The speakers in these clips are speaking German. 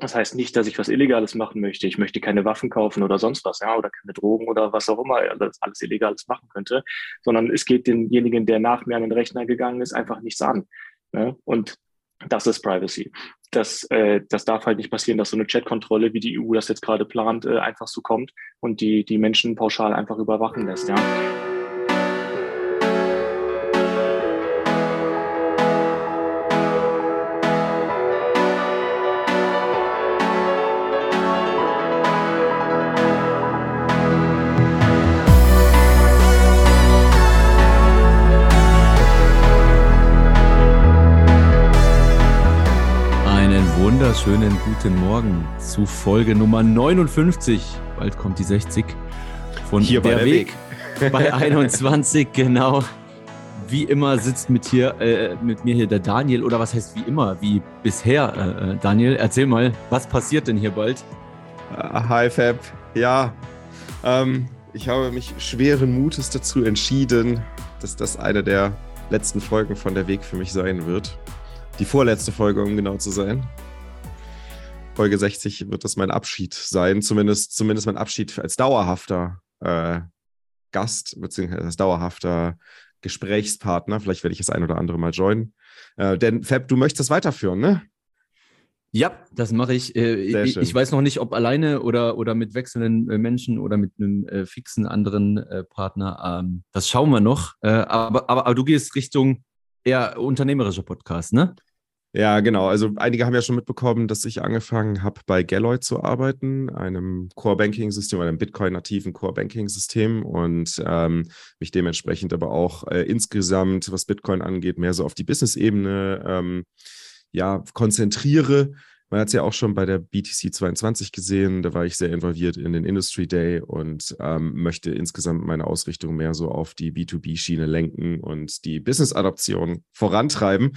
Das heißt nicht, dass ich was Illegales machen möchte. Ich möchte keine Waffen kaufen oder sonst was, ja, oder keine Drogen oder was auch immer, alles, alles Illegales machen könnte, sondern es geht denjenigen, der nach mir an den Rechner gegangen ist, einfach nichts an. Ne? Und das ist Privacy. Das, äh, das darf halt nicht passieren, dass so eine Chatkontrolle, wie die EU das jetzt gerade plant, äh, einfach so kommt und die, die Menschen pauschal einfach überwachen lässt. Ja. Wunderschönen guten Morgen zu Folge Nummer 59. Bald kommt die 60 von hier der, der Weg. Weg. bei 21, genau. Wie immer sitzt mit, hier, äh, mit mir hier der Daniel, oder was heißt wie immer, wie bisher, äh, äh Daniel. Erzähl mal, was passiert denn hier bald? Uh, hi Fab, ja, ähm, ich habe mich schweren Mutes dazu entschieden, dass das eine der letzten Folgen von der Weg für mich sein wird. Die vorletzte Folge, um genau zu sein. Folge 60 wird das mein Abschied sein, zumindest, zumindest mein Abschied als dauerhafter äh, Gast, beziehungsweise als dauerhafter Gesprächspartner. Vielleicht werde ich das ein oder andere mal joinen. Äh, denn Fab, du möchtest das weiterführen, ne? Ja, das mache ich. Äh, ich, ich, weiß noch nicht, ob alleine oder, oder mit wechselnden äh, Menschen oder mit einem äh, fixen anderen äh, Partner. Ähm, das schauen wir noch. Äh, aber, aber, aber, du gehst Richtung eher unternehmerischer Podcast, ne? Ja, genau. Also einige haben ja schon mitbekommen, dass ich angefangen habe, bei Galloy zu arbeiten, einem Core-Banking-System, einem Bitcoin-nativen Core-Banking-System und ähm, mich dementsprechend aber auch äh, insgesamt, was Bitcoin angeht, mehr so auf die Business-Ebene ähm, ja, konzentriere. Man hat es ja auch schon bei der BTC 22 gesehen, da war ich sehr involviert in den Industry Day und ähm, möchte insgesamt meine Ausrichtung mehr so auf die B2B-Schiene lenken und die Business-Adoption vorantreiben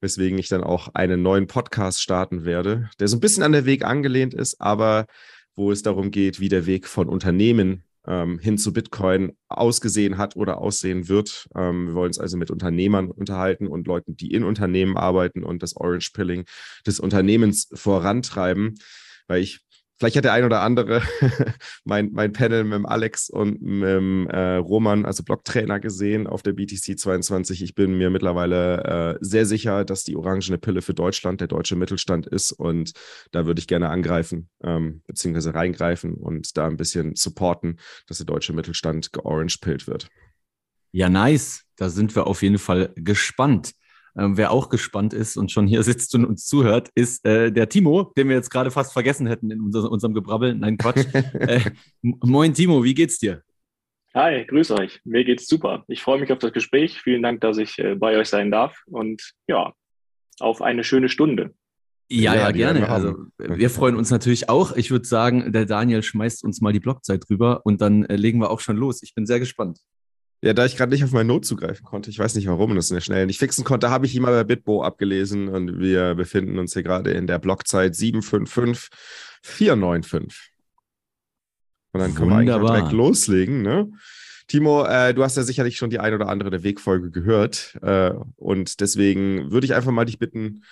weswegen ich dann auch einen neuen Podcast starten werde, der so ein bisschen an der Weg angelehnt ist, aber wo es darum geht, wie der Weg von Unternehmen ähm, hin zu Bitcoin ausgesehen hat oder aussehen wird. Ähm, wir wollen uns also mit Unternehmern unterhalten und Leuten, die in Unternehmen arbeiten und das Orange Pilling des Unternehmens vorantreiben, weil ich Vielleicht hat der ein oder andere mein, mein Panel mit dem Alex und mit dem äh, Roman, also Blocktrainer, gesehen auf der BTC 22. Ich bin mir mittlerweile äh, sehr sicher, dass die orangene Pille für Deutschland der deutsche Mittelstand ist. Und da würde ich gerne angreifen, ähm, beziehungsweise reingreifen und da ein bisschen supporten, dass der deutsche Mittelstand georange-pillt wird. Ja, nice. Da sind wir auf jeden Fall gespannt. Ähm, wer auch gespannt ist und schon hier sitzt und uns zuhört, ist äh, der Timo, den wir jetzt gerade fast vergessen hätten in unser, unserem Gebrabbel. Nein, Quatsch. äh, moin, Timo, wie geht's dir? Hi, grüß euch. Mir geht's super. Ich freue mich auf das Gespräch. Vielen Dank, dass ich äh, bei euch sein darf und ja, auf eine schöne Stunde. Ja, ja, ja gerne. Also wir freuen uns natürlich auch. Ich würde sagen, der Daniel schmeißt uns mal die Blockzeit rüber und dann äh, legen wir auch schon los. Ich bin sehr gespannt. Ja, da ich gerade nicht auf meine Not zugreifen konnte, ich weiß nicht warum das so schnell nicht fixen konnte, habe ich ihn mal bei Bitbo abgelesen und wir befinden uns hier gerade in der Blockzeit 755495. Und dann können Wunderbar. wir eigentlich direkt loslegen, ne? Timo, äh, du hast ja sicherlich schon die ein oder andere der Wegfolge gehört äh, und deswegen würde ich einfach mal dich bitten,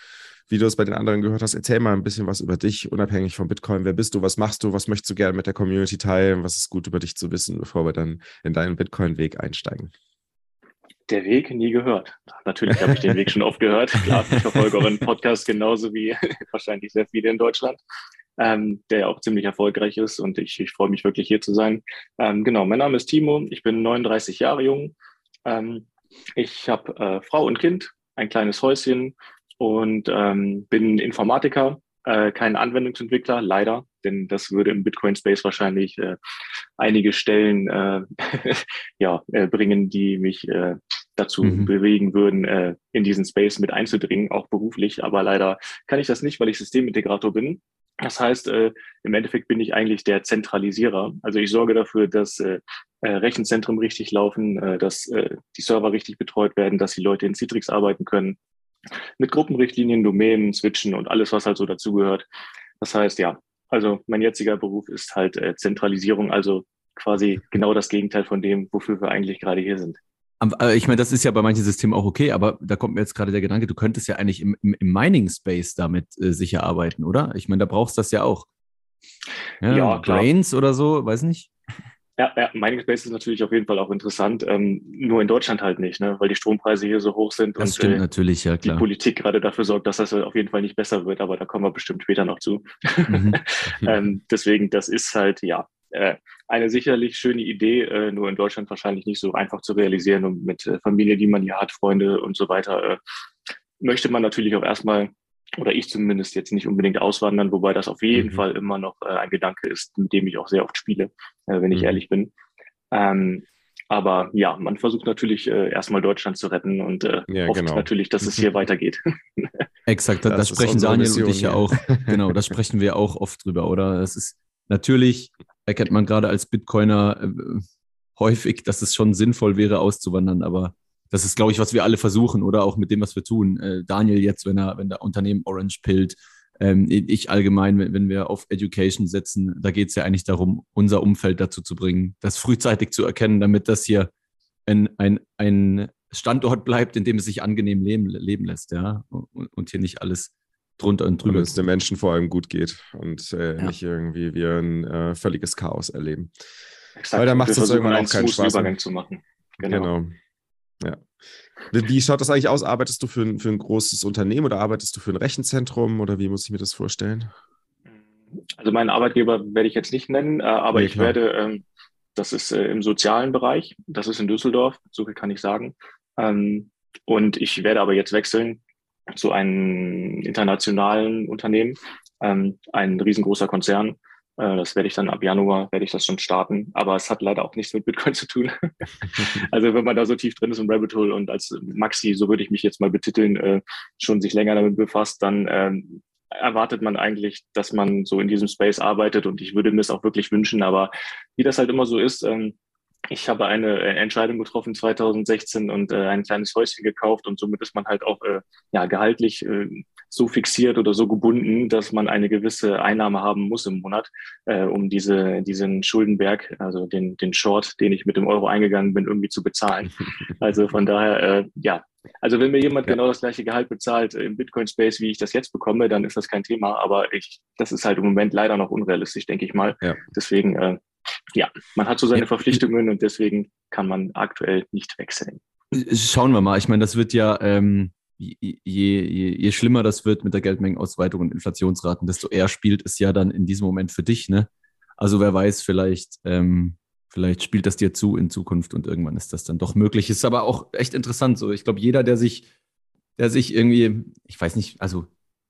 wie du es bei den anderen gehört hast, erzähl mal ein bisschen was über dich, unabhängig von Bitcoin. Wer bist du? Was machst du? Was möchtest du gerne mit der Community teilen? Was ist gut über dich zu wissen, bevor wir dann in deinen Bitcoin-Weg einsteigen? Der Weg nie gehört. Natürlich habe ich den Weg schon oft gehört. Klar, ich verfolge euren Podcast genauso wie wahrscheinlich sehr viele in Deutschland, ähm, der ja auch ziemlich erfolgreich ist und ich, ich freue mich wirklich hier zu sein. Ähm, genau, mein Name ist Timo, ich bin 39 Jahre jung. Ähm, ich habe äh, Frau und Kind, ein kleines Häuschen, und ähm, bin Informatiker, äh, kein Anwendungsentwickler, leider, denn das würde im Bitcoin-Space wahrscheinlich äh, einige Stellen äh, ja, äh, bringen, die mich äh, dazu mhm. bewegen würden, äh, in diesen Space mit einzudringen, auch beruflich. Aber leider kann ich das nicht, weil ich Systemintegrator bin. Das heißt, äh, im Endeffekt bin ich eigentlich der Zentralisierer. Also ich sorge dafür, dass äh, äh Rechenzentren richtig laufen, äh, dass äh, die Server richtig betreut werden, dass die Leute in Citrix arbeiten können, mit Gruppenrichtlinien, Domänen, Switchen und alles, was halt so dazugehört. Das heißt, ja, also mein jetziger Beruf ist halt äh, Zentralisierung, also quasi genau das Gegenteil von dem, wofür wir eigentlich gerade hier sind. ich meine, das ist ja bei manchen Systemen auch okay, aber da kommt mir jetzt gerade der Gedanke, du könntest ja eigentlich im, im, im Mining-Space damit äh, sicher arbeiten, oder? Ich meine, da brauchst du das ja auch. Ja, ja Brains oder so, weiß nicht. Ja, ja, Mining Space ist natürlich auf jeden Fall auch interessant, ähm, nur in Deutschland halt nicht, ne? weil die Strompreise hier so hoch sind das und stimmt äh, natürlich, ja, klar. die Politik gerade dafür sorgt, dass das auf jeden Fall nicht besser wird, aber da kommen wir bestimmt später noch zu. Mhm. ähm, deswegen, das ist halt, ja, äh, eine sicherlich schöne Idee, äh, nur in Deutschland wahrscheinlich nicht so einfach zu realisieren und mit äh, Familie, die man hier hat, Freunde und so weiter, äh, möchte man natürlich auch erstmal oder ich zumindest jetzt nicht unbedingt auswandern, wobei das auf jeden mhm. Fall immer noch äh, ein Gedanke ist, mit dem ich auch sehr oft spiele, äh, wenn ich mhm. ehrlich bin. Ähm, aber ja, man versucht natürlich äh, erstmal Deutschland zu retten und äh, ja, hofft genau. natürlich, dass es hier weitergeht. Exakt, das, das sprechen Daniel Mission, und ich ja auch. Genau, das sprechen wir auch oft drüber, oder? Es ist natürlich, erkennt man gerade als Bitcoiner äh, häufig, dass es schon sinnvoll wäre, auszuwandern, aber das ist, glaube ich, was wir alle versuchen oder auch mit dem, was wir tun. Äh, Daniel jetzt, wenn er, wenn der Unternehmen Orange pillt, ähm, ich allgemein, wenn, wenn wir auf Education setzen, da geht es ja eigentlich darum, unser Umfeld dazu zu bringen, das frühzeitig zu erkennen, damit das hier ein, ein, ein Standort bleibt, in dem es sich angenehm leben, leben lässt, ja, und, und hier nicht alles drunter und drüber. Damit es den Menschen vor allem gut geht und äh, ja. nicht irgendwie wir ein äh, völliges Chaos erleben. Exakt. Weil da macht es irgendwann auch keinen Spaß. Übergang zu machen. Genau. genau. Ja. Wie schaut das eigentlich aus? Arbeitest du für ein, für ein großes Unternehmen oder arbeitest du für ein Rechenzentrum oder wie muss ich mir das vorstellen? Also meinen Arbeitgeber werde ich jetzt nicht nennen, äh, aber nee, ich werde, ähm, das ist äh, im sozialen Bereich, das ist in Düsseldorf, so viel kann ich sagen. Ähm, und ich werde aber jetzt wechseln zu einem internationalen Unternehmen, ähm, ein riesengroßer Konzern, das werde ich dann ab Januar, werde ich das schon starten. Aber es hat leider auch nichts mit Bitcoin zu tun. also wenn man da so tief drin ist im Rabbit Hole und als Maxi, so würde ich mich jetzt mal betiteln, äh, schon sich länger damit befasst, dann ähm, erwartet man eigentlich, dass man so in diesem Space arbeitet und ich würde mir es auch wirklich wünschen. Aber wie das halt immer so ist, ähm, ich habe eine äh, Entscheidung getroffen 2016 und äh, ein kleines Häuschen gekauft und somit ist man halt auch äh, ja gehaltlich äh, so fixiert oder so gebunden, dass man eine gewisse Einnahme haben muss im Monat, äh, um diese diesen Schuldenberg, also den den Short, den ich mit dem Euro eingegangen bin, irgendwie zu bezahlen. Also von daher äh, ja. Also wenn mir jemand ja. genau das gleiche Gehalt bezahlt im Bitcoin Space, wie ich das jetzt bekomme, dann ist das kein Thema. Aber ich, das ist halt im Moment leider noch unrealistisch, denke ich mal. Ja. Deswegen äh, ja, man hat so seine Verpflichtungen und deswegen kann man aktuell nicht wechseln. Schauen wir mal. Ich meine, das wird ja, ähm, je, je, je, schlimmer das wird mit der Geldmengenausweitung und Inflationsraten, desto eher spielt es ja dann in diesem Moment für dich. Ne? Also wer weiß, vielleicht, ähm, vielleicht spielt das dir zu in Zukunft und irgendwann ist das dann doch möglich. Ist aber auch echt interessant. So, ich glaube, jeder, der sich, der sich irgendwie, ich weiß nicht, also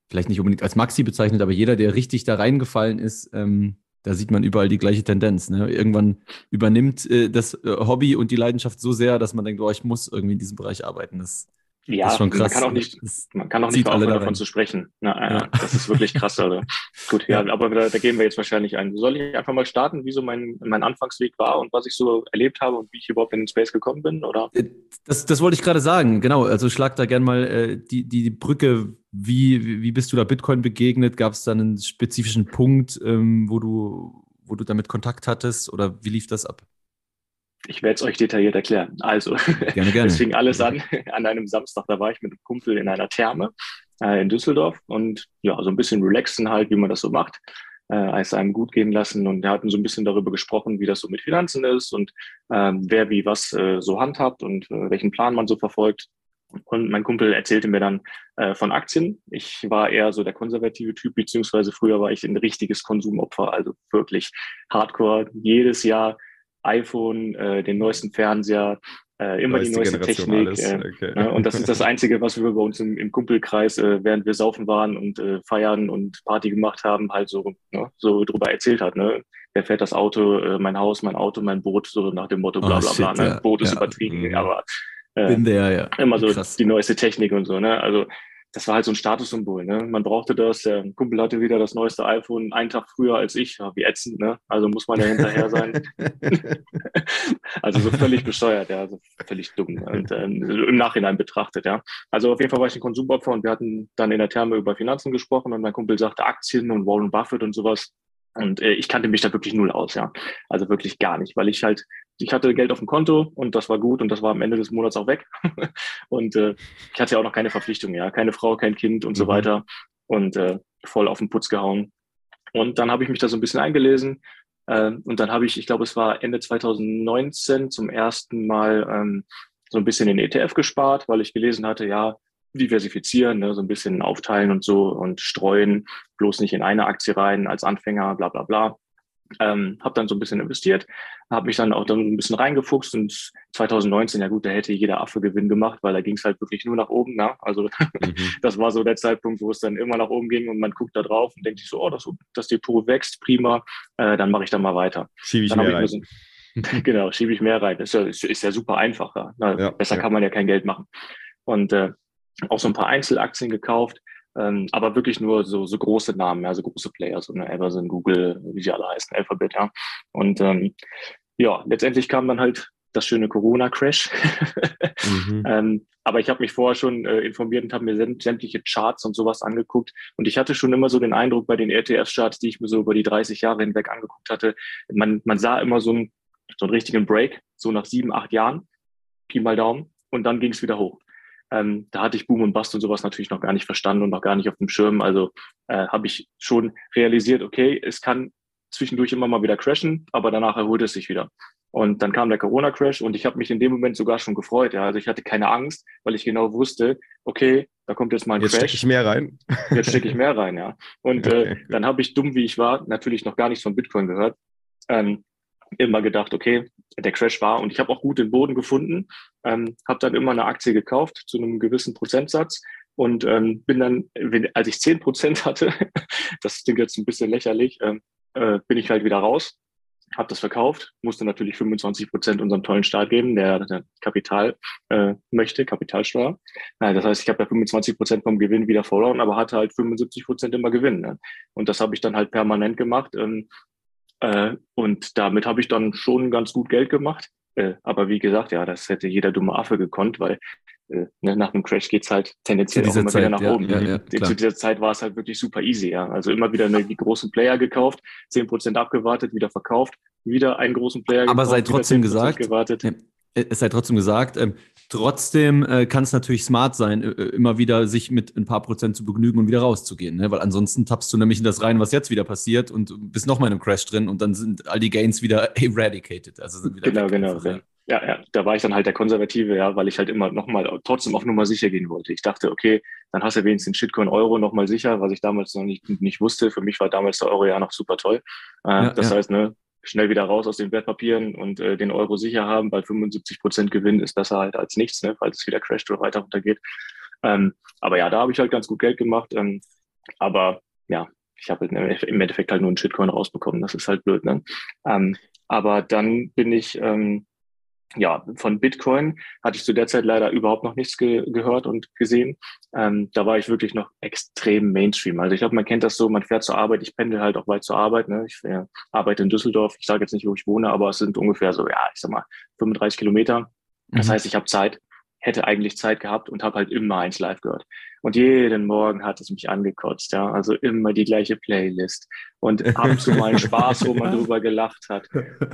vielleicht nicht unbedingt als Maxi bezeichnet, aber jeder, der richtig da reingefallen ist, ähm, da sieht man überall die gleiche Tendenz. Ne? Irgendwann übernimmt äh, das äh, Hobby und die Leidenschaft so sehr, dass man denkt, oh, ich muss irgendwie in diesem Bereich arbeiten. Das, ja. Man kann auch nicht, man kann auch nicht aufhören, davon zu sprechen. Na, ja. Das ist wirklich krass. Oder? Gut, ja, ja. aber da, da, gehen wir jetzt wahrscheinlich ein. Soll ich einfach mal starten, wie so mein, mein Anfangsweg war und was ich so erlebt habe und wie ich überhaupt in den Space gekommen bin? Oder? Äh, das, das wollte ich gerade sagen, genau. Also schlag da gerne mal äh, die, die Brücke. Wie, wie bist du da Bitcoin begegnet? Gab es da einen spezifischen Punkt, ähm, wo du wo du damit Kontakt hattest oder wie lief das ab? Ich werde es euch detailliert erklären. Also, gerne, gerne. es fing alles an an einem Samstag. Da war ich mit einem Kumpel in einer Therme äh, in Düsseldorf und ja, so ein bisschen relaxen halt, wie man das so macht. Äh, es einem gut gehen lassen und wir hatten so ein bisschen darüber gesprochen, wie das so mit Finanzen ist und äh, wer wie was äh, so handhabt und äh, welchen Plan man so verfolgt. Und mein Kumpel erzählte mir dann äh, von Aktien. Ich war eher so der konservative Typ, beziehungsweise früher war ich ein richtiges Konsumopfer, also wirklich hardcore. Jedes Jahr iPhone, äh, den neuesten Fernseher, äh, immer die neueste Generation Technik. Äh, okay. ne? Und das ist das Einzige, was wir bei uns im, im Kumpelkreis, äh, während wir saufen waren und äh, feiern und Party gemacht haben, halt so, ne, so drüber erzählt hat. Ne? Wer fährt das Auto, äh, mein Haus, mein Auto, mein Boot, so nach dem Motto, bla bla bla. Oh, shit, ne? ja. Boot ist ja. übertrieben, mhm. aber äh, der, ja. Immer so Krass. die neueste Technik und so, ne? Also das war halt so ein Statussymbol, ne? Man brauchte das, der Kumpel hatte wieder das neueste iPhone einen Tag früher als ich, ja, wie ätzend, ne? Also muss man ja hinterher sein. also so völlig bescheuert, ja, also völlig dumm und ähm, im Nachhinein betrachtet, ja. Also auf jeden Fall war ich ein Konsumopfer und wir hatten dann in der Therme über Finanzen gesprochen und mein Kumpel sagte Aktien und Warren Buffett und sowas. Und äh, ich kannte mich da wirklich null aus, ja. Also wirklich gar nicht, weil ich halt ich hatte Geld auf dem Konto und das war gut und das war am Ende des Monats auch weg. und äh, ich hatte ja auch noch keine Verpflichtung, ja, keine Frau, kein Kind und mhm. so weiter und äh, voll auf den Putz gehauen. Und dann habe ich mich da so ein bisschen eingelesen äh, und dann habe ich, ich glaube, es war Ende 2019 zum ersten Mal ähm, so ein bisschen in ETF gespart, weil ich gelesen hatte, ja, diversifizieren, ne, so ein bisschen aufteilen und so und streuen, bloß nicht in eine Aktie rein als Anfänger, bla bla bla. Ähm, habe dann so ein bisschen investiert, habe mich dann auch dann ein bisschen reingefuchst und 2019, ja gut, da hätte jeder Affe Gewinn gemacht, weil da ging es halt wirklich nur nach oben. Ne? Also mhm. das war so der Zeitpunkt, wo es dann immer nach oben ging und man guckt da drauf und denkt sich so, oh, das, das Depot wächst, prima, äh, dann mache ich da mal weiter. Schiebe ich dann mehr rein. So, genau, schiebe ich mehr rein. Ist ja, ist, ist ja super einfach. Ja. ja besser kann man ja kein Geld machen. Und äh, auch so ein paar Einzelaktien gekauft ähm, aber wirklich nur so, so große Namen, ja, so große Player, so eine Amazon, Google, wie sie alle heißen, Alphabet, ja. Und ähm, ja, letztendlich kam dann halt das schöne Corona-Crash. mhm. ähm, aber ich habe mich vorher schon äh, informiert und habe mir sämtliche Charts und sowas angeguckt. Und ich hatte schon immer so den Eindruck bei den ETF-Charts, die ich mir so über die 30 Jahre hinweg angeguckt hatte, man, man sah immer so einen, so einen richtigen Break, so nach sieben, acht Jahren, Pi mal Daumen, und dann ging es wieder hoch. Ähm, da hatte ich Boom und Bust und sowas natürlich noch gar nicht verstanden und noch gar nicht auf dem Schirm. Also äh, habe ich schon realisiert, okay, es kann zwischendurch immer mal wieder crashen, aber danach erholt es sich wieder. Und dann kam der Corona-Crash und ich habe mich in dem Moment sogar schon gefreut. Ja. Also ich hatte keine Angst, weil ich genau wusste, okay, da kommt jetzt mal ein jetzt Crash. Jetzt stecke ich mehr rein. Jetzt stecke ich mehr rein, ja. Und okay. äh, dann habe ich, dumm wie ich war, natürlich noch gar nichts von Bitcoin gehört. Ähm, immer gedacht, okay, der Crash war und ich habe auch gut den Boden gefunden, ähm, habe dann immer eine Aktie gekauft zu einem gewissen Prozentsatz und ähm, bin dann, als ich zehn Prozent hatte, das klingt jetzt ein bisschen lächerlich, ähm, äh, bin ich halt wieder raus, habe das verkauft, musste natürlich 25 Prozent unserem tollen Staat geben, der, der Kapital äh, möchte, Kapitalsteuer. Äh, das heißt, ich habe ja 25 Prozent vom Gewinn wieder verloren, aber hatte halt 75 Prozent immer Gewinn. Ne? Und das habe ich dann halt permanent gemacht. Ähm, äh, und damit habe ich dann schon ganz gut Geld gemacht. Äh, aber wie gesagt, ja, das hätte jeder dumme Affe gekonnt, weil äh, ne, nach einem Crash geht's halt tendenziell auch immer Zeit, wieder nach ja, oben. Ja, ja, Zu dieser Zeit war es halt wirklich super easy, ja. Also immer wieder eine, die großen Player gekauft, zehn Prozent abgewartet, wieder verkauft, wieder einen großen Player gekauft. Aber sei trotzdem gesagt, gewartet. Es sei trotzdem gesagt, ähm, Trotzdem äh, kann es natürlich smart sein, äh, äh, immer wieder sich mit ein paar Prozent zu begnügen und wieder rauszugehen, ne? weil ansonsten tappst du nämlich in das rein, was jetzt wieder passiert und bist noch mal in einem Crash drin und dann sind all die Gains wieder eradicated. Also sind wieder genau, genau. Einfach, ja. ja, ja, da war ich dann halt der Konservative, ja, weil ich halt immer nochmal trotzdem auf Nummer sicher gehen wollte. Ich dachte, okay, dann hast du wenigstens den Shitcoin Euro nochmal sicher, was ich damals noch nicht, nicht wusste. Für mich war damals der Euro ja noch super toll. Äh, ja, das heißt, ne, schnell wieder raus aus den Wertpapieren und äh, den Euro sicher haben. Bei 75 Prozent Gewinn ist besser halt als nichts, ne, falls es wieder crasht oder weiter runtergeht. Ähm, aber ja, da habe ich halt ganz gut Geld gemacht. Ähm, aber ja, ich habe im Endeffekt halt nur einen Shitcoin rausbekommen. Das ist halt blöd. Ne? Ähm, aber dann bin ich ähm, ja, von Bitcoin hatte ich zu der Zeit leider überhaupt noch nichts ge gehört und gesehen. Ähm, da war ich wirklich noch extrem Mainstream. Also ich glaube, man kennt das so, man fährt zur Arbeit, ich pendel halt auch weit zur Arbeit. Ne? Ich äh, arbeite in Düsseldorf, ich sage jetzt nicht, wo ich wohne, aber es sind ungefähr so, ja, ich sag mal, 35 Kilometer. Das mhm. heißt, ich habe Zeit hätte eigentlich Zeit gehabt und habe halt immer eins live gehört. Und jeden Morgen hat es mich angekotzt, ja. Also immer die gleiche Playlist. Und ab und zu mal ein Spaß, wo man drüber gelacht hat.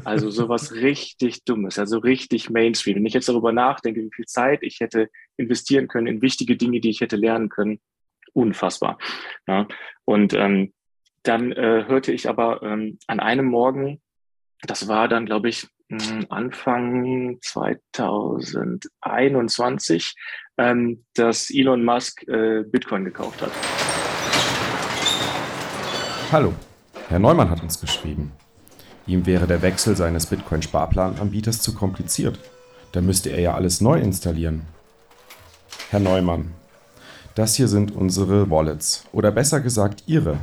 Also sowas richtig Dummes, also richtig Mainstream. Wenn ich jetzt darüber nachdenke, wie viel Zeit ich hätte investieren können in wichtige Dinge, die ich hätte lernen können, unfassbar. Ja. Und ähm, dann äh, hörte ich aber ähm, an einem Morgen, das war dann, glaube ich, Anfang 2021, ähm, dass Elon Musk äh, Bitcoin gekauft hat. Hallo, Herr Neumann hat uns geschrieben. Ihm wäre der Wechsel seines Bitcoin-Sparplananbieters zu kompliziert. Da müsste er ja alles neu installieren. Herr Neumann, das hier sind unsere Wallets oder besser gesagt Ihre.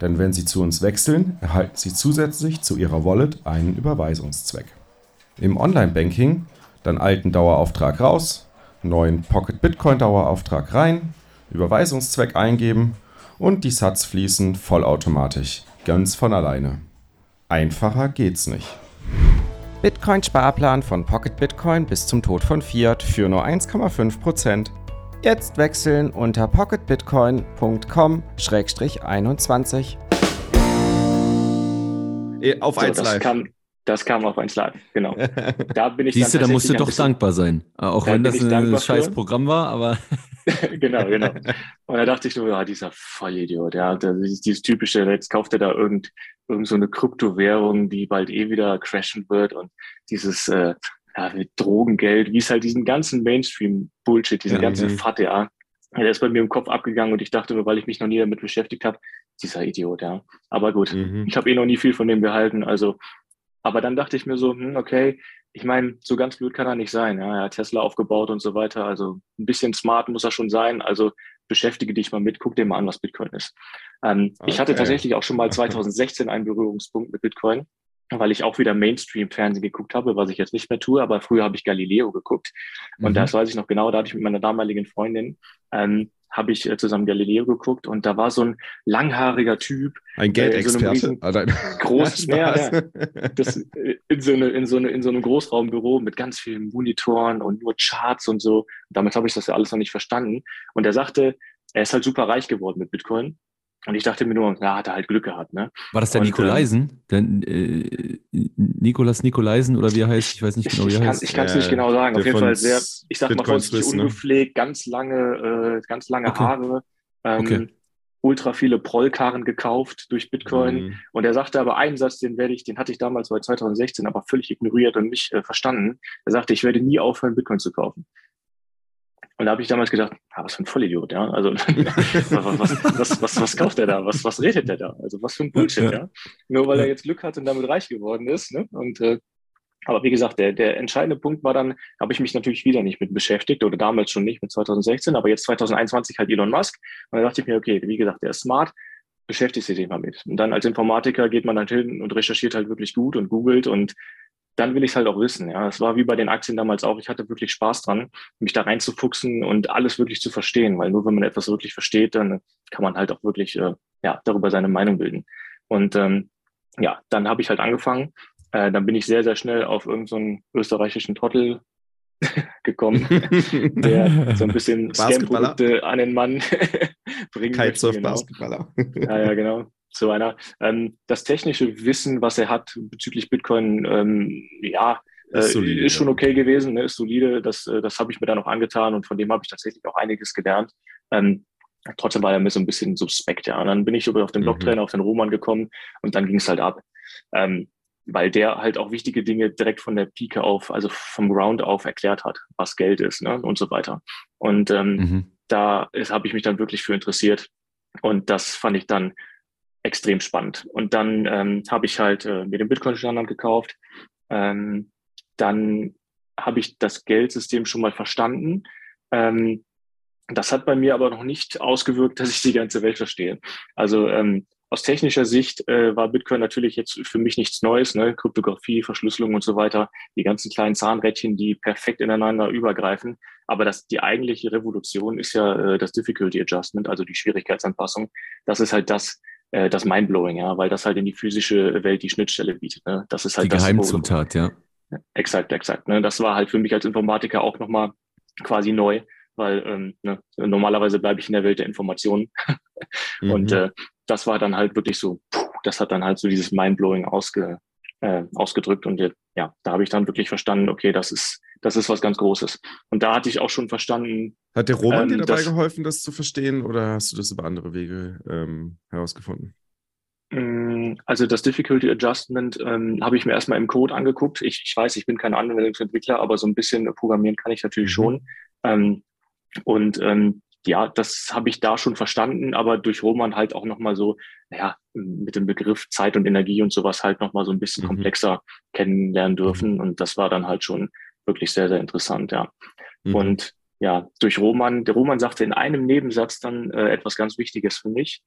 Denn wenn Sie zu uns wechseln, erhalten Sie zusätzlich zu Ihrer Wallet einen Überweisungszweck. Im Online-Banking dann alten Dauerauftrag raus, neuen Pocket Bitcoin Dauerauftrag rein, Überweisungszweck eingeben und die Satz fließen vollautomatisch, ganz von alleine. Einfacher geht's nicht. Bitcoin-Sparplan von Pocket Bitcoin bis zum Tod von Fiat für nur 1,5%. Jetzt wechseln unter pocketbitcoin.com-21. Auf so, 1 Live. Das kam auf ein Schlag, genau. Da bin ich Siehst du, da musst du doch dankbar sein. Auch wenn das ein scheiß Programm war, aber. genau, genau. Und da dachte ich nur, ja, dieser Vollidiot, ja, das ist dieses typische, jetzt kauft er da irgend, irgend so eine Kryptowährung, die bald eh wieder crashen wird und dieses äh, ja, Drogengeld, wie es halt diesen ganzen Mainstream-Bullshit, diesen ja, ganzen mhm. Fat, ja, der ist bei mir im Kopf abgegangen und ich dachte nur, weil ich mich noch nie damit beschäftigt habe, dieser Idiot, ja. Aber gut, mhm. ich habe eh noch nie viel von dem gehalten, also aber dann dachte ich mir so, hm, okay, ich meine, so ganz blöd kann er nicht sein. Ja, er hat Tesla aufgebaut und so weiter. Also ein bisschen smart muss er schon sein. Also beschäftige dich mal mit, guck dir mal an, was Bitcoin ist. Ähm, okay. Ich hatte tatsächlich auch schon mal 2016 einen Berührungspunkt mit Bitcoin, weil ich auch wieder Mainstream-Fernsehen geguckt habe, was ich jetzt nicht mehr tue. Aber früher habe ich Galileo geguckt. Und mhm. das weiß ich noch genau. Da hatte ich mit meiner damaligen Freundin ähm, habe ich äh, zusammen Galileo geguckt und da war so ein langhaariger Typ. Ein Geldexperte. Äh, groß, ja, ja, das, äh, in, so eine, in, so eine, in so einem Großraumbüro mit ganz vielen Monitoren und nur Charts und so. Damit habe ich das ja alles noch nicht verstanden. Und er sagte, er ist halt super reich geworden mit Bitcoin und ich dachte mir nur, ja, hat er halt Glück gehabt. Ne? War das der und, Nikolaisen? Der, äh, Nikolas Nikolaisen oder wie er heißt? Ich weiß nicht genau, wie er ich heißt. ich kann es nicht genau sagen. Auf jeden Fall sehr, ich sag mal vorsichtig ne? ungepflegt, ganz lange, äh, ganz lange okay. Haare. Ähm, okay. Ultra viele Prollkarren gekauft durch Bitcoin. Mhm. Und er sagte aber einen Satz, den werde ich, den hatte ich damals bei 2016 aber völlig ignoriert und nicht äh, verstanden. Er sagte, ich werde nie aufhören, Bitcoin zu kaufen. Und da habe ich damals gedacht, ah, was für ein Vollidiot, ja. Also was, was, was, was, was kauft der da? Was, was redet der da? Also was für ein Bullshit, ja. Nur weil er jetzt Glück hat und damit reich geworden ist. Ne? Und äh, aber wie gesagt, der, der entscheidende Punkt war dann, habe ich mich natürlich wieder nicht mit beschäftigt oder damals schon nicht mit 2016, aber jetzt 2021 halt Elon Musk. Und da dachte ich mir, okay, wie gesagt, der ist smart, beschäftigt sich mal mit. Und dann als Informatiker geht man dann hin und recherchiert halt wirklich gut und googelt und dann will ich es halt auch wissen. Ja, es war wie bei den Aktien damals auch. Ich hatte wirklich Spaß dran, mich da reinzufuchsen und alles wirklich zu verstehen, weil nur wenn man etwas wirklich versteht, dann kann man halt auch wirklich äh, ja darüber seine Meinung bilden. Und ähm, ja, dann habe ich halt angefangen. Äh, dann bin ich sehr sehr schnell auf irgendeinen so österreichischen Trottel gekommen, der so ein bisschen Scam-Produkte an den Mann bringt. Kitesurf-Basketballer. Genau. ja, ja, genau so einer. Ähm, das technische Wissen, was er hat bezüglich Bitcoin, ähm, ja, ist, äh, solide, ist, schon okay gewesen, ne, ist solide. Das, äh, das habe ich mir dann auch angetan und von dem habe ich tatsächlich auch einiges gelernt. Ähm, trotzdem war er mir so ein bisschen suspekt, ja. Und dann bin ich über auf den Blocktrainer, mhm. auf den Roman gekommen und dann ging es halt ab. Ähm, weil der halt auch wichtige Dinge direkt von der Pike auf, also vom Ground auf erklärt hat, was Geld ist ne, und so weiter. Und ähm, mhm. da habe ich mich dann wirklich für interessiert. Und das fand ich dann extrem spannend. Und dann ähm, habe ich halt äh, mir den Bitcoin-Standard gekauft. Ähm, dann habe ich das Geldsystem schon mal verstanden. Ähm, das hat bei mir aber noch nicht ausgewirkt, dass ich die ganze Welt verstehe. Also ähm, aus technischer Sicht äh, war Bitcoin natürlich jetzt für mich nichts Neues, ne? Kryptographie, Verschlüsselung und so weiter, die ganzen kleinen Zahnrädchen, die perfekt ineinander übergreifen. Aber das, die eigentliche Revolution ist ja äh, das Difficulty Adjustment, also die Schwierigkeitsanpassung. Das ist halt das, äh, das Mindblowing, ja, weil das halt in die physische Welt die Schnittstelle bietet. Ne? Das ist halt die das, Geheimzutat, ja. Exakt, exakt. Ne? Das war halt für mich als Informatiker auch nochmal quasi neu, weil ähm, ne, normalerweise bleibe ich in der Welt der Informationen. Und mhm. äh, das war dann halt wirklich so, puh, das hat dann halt so dieses Mindblowing ausge, äh, ausgedrückt. Und äh, ja, da habe ich dann wirklich verstanden, okay, das ist, das ist was ganz Großes. Und da hatte ich auch schon verstanden. Hat der Roman ähm, dir dabei dass, geholfen, das zu verstehen, oder hast du das über andere Wege ähm, herausgefunden? Mm, also das Difficulty Adjustment ähm, habe ich mir erstmal im Code angeguckt. Ich, ich weiß, ich bin kein Anwendungsentwickler, aber so ein bisschen programmieren kann ich natürlich mhm. schon. Ähm, und ähm, ja, das habe ich da schon verstanden, aber durch Roman halt auch nochmal so, naja, mit dem Begriff Zeit und Energie und sowas halt nochmal so ein bisschen mhm. komplexer kennenlernen dürfen. Mhm. Und das war dann halt schon wirklich sehr, sehr interessant, ja. Mhm. Und ja, durch Roman, der Roman sagte in einem Nebensatz dann äh, etwas ganz Wichtiges für mich.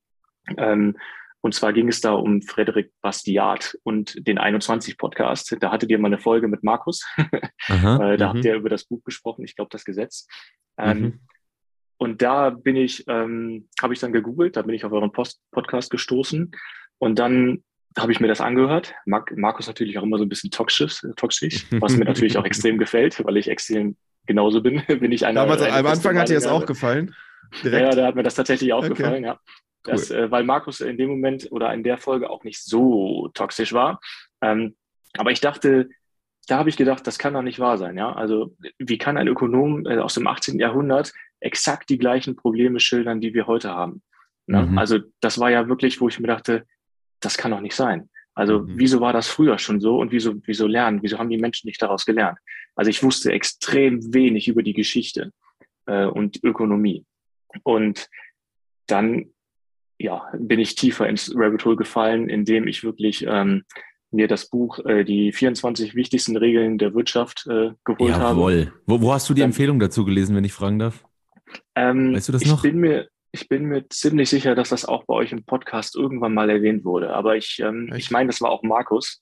Ähm, und zwar ging es da um Frederik Bastiat und den 21 Podcast. Da hattet ihr mal eine Folge mit Markus. Aha, äh, da habt mhm. ihr über das Buch gesprochen, ich glaube, das Gesetz. Ähm, mhm. Und da bin ich, ähm, habe ich dann gegoogelt, da bin ich auf euren Post Podcast gestoßen und dann habe ich mir das angehört. Mark, Markus natürlich auch immer so ein bisschen toxisch, toxisch was mir natürlich auch extrem gefällt, weil ich extrem genauso bin. bin ich einer, Damals am Anfang hat dir das auch gefallen? Direkt? Ja, da hat mir das tatsächlich auch okay. gefallen, ja. Cool. Das, äh, weil Markus in dem Moment oder in der Folge auch nicht so toxisch war. Ähm, Aber ich dachte, da habe ich gedacht, das kann doch nicht wahr sein. Ja? Also wie kann ein Ökonom äh, aus dem 18. Jahrhundert exakt die gleichen Probleme schildern, die wir heute haben? Ne? Mhm. Also das war ja wirklich, wo ich mir dachte, das kann doch nicht sein. Also mhm. wieso war das früher schon so und wieso, wieso lernen, wieso haben die Menschen nicht daraus gelernt? Also ich wusste extrem wenig über die Geschichte äh, und Ökonomie. Und dann ja, bin ich tiefer ins Rabbit Hole gefallen, indem ich wirklich ähm, mir das Buch äh, Die 24 wichtigsten Regeln der Wirtschaft äh, geholt Jawohl. habe. Jawohl. Wo, wo hast du die Empfehlung dazu gelesen, wenn ich fragen darf? Ähm, weißt du das noch? Ich bin, mir, ich bin mir ziemlich sicher, dass das auch bei euch im Podcast irgendwann mal erwähnt wurde. Aber ich, ähm, ich meine, das war auch Markus.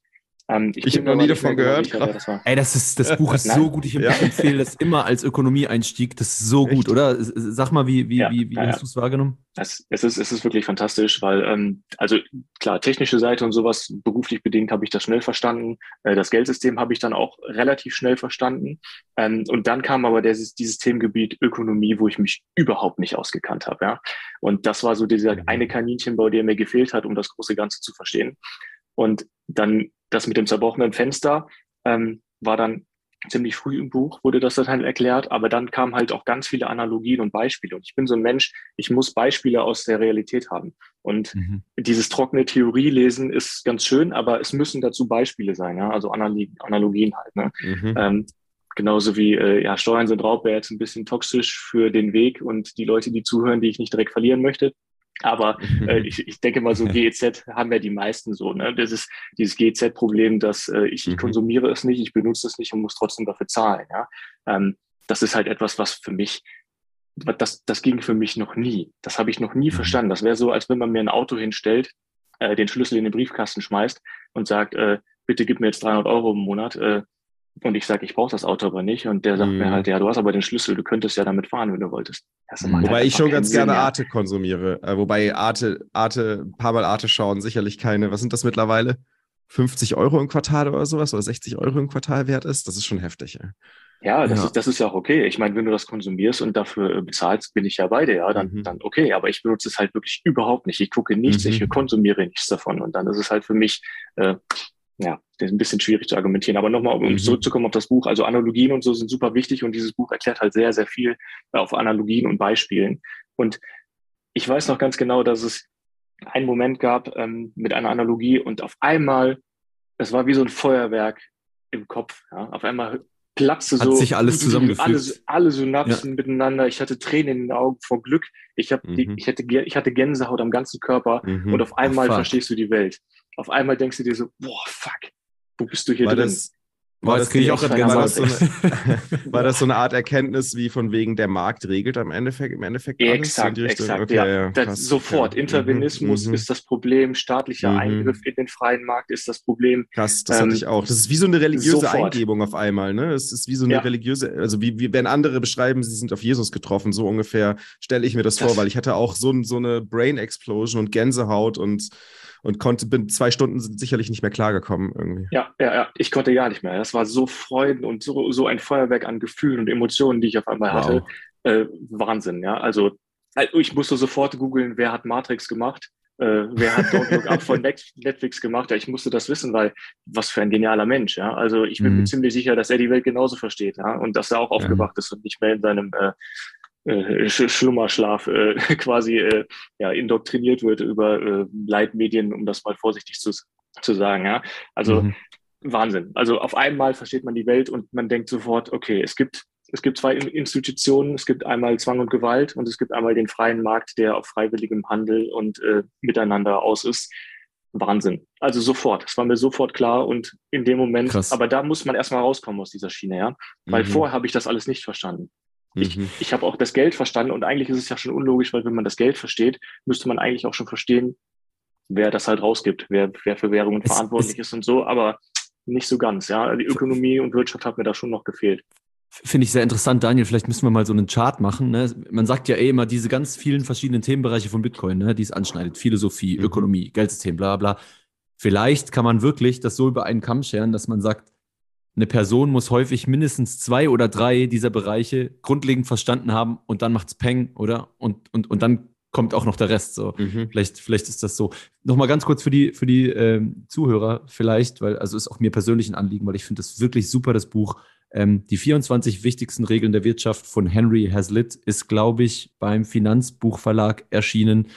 Ähm, ich ich habe noch nie davon gehört. Sicher, das Ey, das, ist, das Buch ist so gut. Ich ja. empfehle das immer als Ökonomie-Einstieg. Das ist so Echt? gut, oder? Sag mal, wie, wie, ja, wie, wie ja, hast du es wahrgenommen? Es, es, ist, es ist wirklich fantastisch, weil, ähm, also klar, technische Seite und sowas, beruflich bedingt habe ich das schnell verstanden. Äh, das Geldsystem habe ich dann auch relativ schnell verstanden. Ähm, und dann kam aber dieses, dieses Themengebiet Ökonomie, wo ich mich überhaupt nicht ausgekannt habe. Ja? Und das war so dieser mhm. eine Kaninchenbau, der mir gefehlt hat, um das große Ganze zu verstehen. Und dann das mit dem zerbrochenen Fenster ähm, war dann ziemlich früh im Buch, wurde das dann halt erklärt, aber dann kamen halt auch ganz viele Analogien und Beispiele. Und ich bin so ein Mensch, ich muss Beispiele aus der Realität haben. Und mhm. dieses trockene Theorielesen ist ganz schön, aber es müssen dazu Beispiele sein, ja, also Analogien halt. Ne? Mhm. Ähm, genauso wie äh, ja, Steuern sind Raub wäre jetzt ein bisschen toxisch für den Weg und die Leute, die zuhören, die ich nicht direkt verlieren möchte. Aber äh, ich, ich denke mal, so GEZ haben ja die meisten so. Ne? Das ist dieses GEZ-Problem, dass äh, ich, ich mhm. konsumiere es nicht, ich benutze es nicht und muss trotzdem dafür zahlen. Ja? Ähm, das ist halt etwas, was für mich, das, das ging für mich noch nie. Das habe ich noch nie mhm. verstanden. Das wäre so, als wenn man mir ein Auto hinstellt, äh, den Schlüssel in den Briefkasten schmeißt und sagt, äh, bitte gib mir jetzt 300 Euro im Monat. Äh, und ich sage, ich brauche das Auto aber nicht. Und der sagt mm. mir halt, ja, du hast aber den Schlüssel, du könntest ja damit fahren, wenn du wolltest. Mhm. Wobei halt ich schon ganz Sinn, gerne Arte konsumiere. Äh, wobei Arte, Arte, ein paar Mal Arte schauen, sicherlich keine, was sind das mittlerweile? 50 Euro im Quartal oder sowas oder 60 Euro im Quartal wert ist, das ist schon heftig. Ja, ja das, ja. Ist, das ist ja auch okay. Ich meine, wenn du das konsumierst und dafür äh, bezahlst, bin ich ja bei dir, ja, dann, mhm. dann okay. Aber ich benutze es halt wirklich überhaupt nicht. Ich gucke nichts, mhm. ich konsumiere nichts davon. Und dann ist es halt für mich, äh, ja, das ist ein bisschen schwierig zu argumentieren. Aber nochmal, um mhm. zurückzukommen auf das Buch, also Analogien und so sind super wichtig und dieses Buch erklärt halt sehr, sehr viel auf Analogien und Beispielen. Und ich weiß noch ganz genau, dass es einen Moment gab ähm, mit einer Analogie und auf einmal, es war wie so ein Feuerwerk im Kopf. Ja? Auf einmal platzte Hat so. sich alles zusammengefügt. Alle, alle Synapsen ja. miteinander. Ich hatte Tränen in den Augen vor Glück. Ich, hab mhm. die, ich, hatte, ich hatte Gänsehaut am ganzen Körper mhm. und auf einmal Ach, verstehst du die Welt. Auf einmal denkst du dir so, boah, fuck, wo bist du hier war drin? Das, war, das, ich auch war, das so eine, war das so eine Art Erkenntnis, wie von wegen der Markt regelt am Endeffekt, im Endeffekt Exakt, exakt, okay, ja. ja das, sofort. Ja. Intervenismus mhm, ist das Problem, staatlicher mhm. Eingriff in den freien Markt ist das Problem. Krass, das ähm, hatte ich auch. Das ist wie so eine religiöse sofort. Eingebung auf einmal, ne? Es ist wie so eine ja. religiöse, also wie, wie wenn andere beschreiben, sie sind auf Jesus getroffen, so ungefähr stelle ich mir das, das vor, weil ich hatte auch so, so eine Brain Explosion und Gänsehaut und und konnte, bin zwei Stunden sicherlich nicht mehr klargekommen irgendwie. Ja, ja, ja, ich konnte ja nicht mehr. Das war so Freuden und so, so ein Feuerwerk an Gefühlen und Emotionen, die ich auf einmal wow. hatte. Äh, Wahnsinn, ja. Also, also ich musste sofort googeln, wer hat Matrix gemacht. Äh, wer hat Don't Look Up von Netflix gemacht? Ja, ich musste das wissen, weil was für ein genialer Mensch, ja. Also ich bin mhm. mir ziemlich sicher, dass er die Welt genauso versteht, ja, und dass er auch aufgewacht ja. ist und nicht mehr in seinem äh, äh, Schlummerschlaf äh, quasi äh, ja, indoktriniert wird über äh, Leitmedien, um das mal vorsichtig zu, zu sagen. Ja? Also mhm. Wahnsinn. Also auf einmal versteht man die Welt und man denkt sofort, okay, es gibt, es gibt zwei Institutionen, es gibt einmal Zwang und Gewalt und es gibt einmal den freien Markt, der auf freiwilligem Handel und äh, Miteinander aus ist. Wahnsinn. Also sofort. Es war mir sofort klar und in dem Moment, Krass. aber da muss man erstmal rauskommen aus dieser Schiene, ja. Weil mhm. vorher habe ich das alles nicht verstanden. Ich, mhm. ich habe auch das Geld verstanden und eigentlich ist es ja schon unlogisch, weil wenn man das Geld versteht, müsste man eigentlich auch schon verstehen, wer das halt rausgibt, wer, wer für Währungen es, verantwortlich es, ist und so, aber nicht so ganz. Ja, die Ökonomie und Wirtschaft hat mir da schon noch gefehlt. Finde ich sehr interessant, Daniel. Vielleicht müssen wir mal so einen Chart machen. Ne? Man sagt ja eh immer diese ganz vielen verschiedenen Themenbereiche von Bitcoin, ne? die es anschneidet. Philosophie, mhm. Ökonomie, Geldsystem, bla bla. Vielleicht kann man wirklich das so über einen Kamm scheren, dass man sagt, eine Person muss häufig mindestens zwei oder drei dieser Bereiche grundlegend verstanden haben und dann macht es Peng, oder? Und, und, und dann kommt auch noch der Rest. So. Mhm. Vielleicht, vielleicht ist das so. Nochmal ganz kurz für die, für die ähm, Zuhörer, vielleicht, weil, also ist auch mir persönlich ein Anliegen, weil ich finde das wirklich super, das Buch. Ähm, die 24 wichtigsten Regeln der Wirtschaft von Henry Hazlitt ist, glaube ich, beim Finanzbuchverlag erschienen.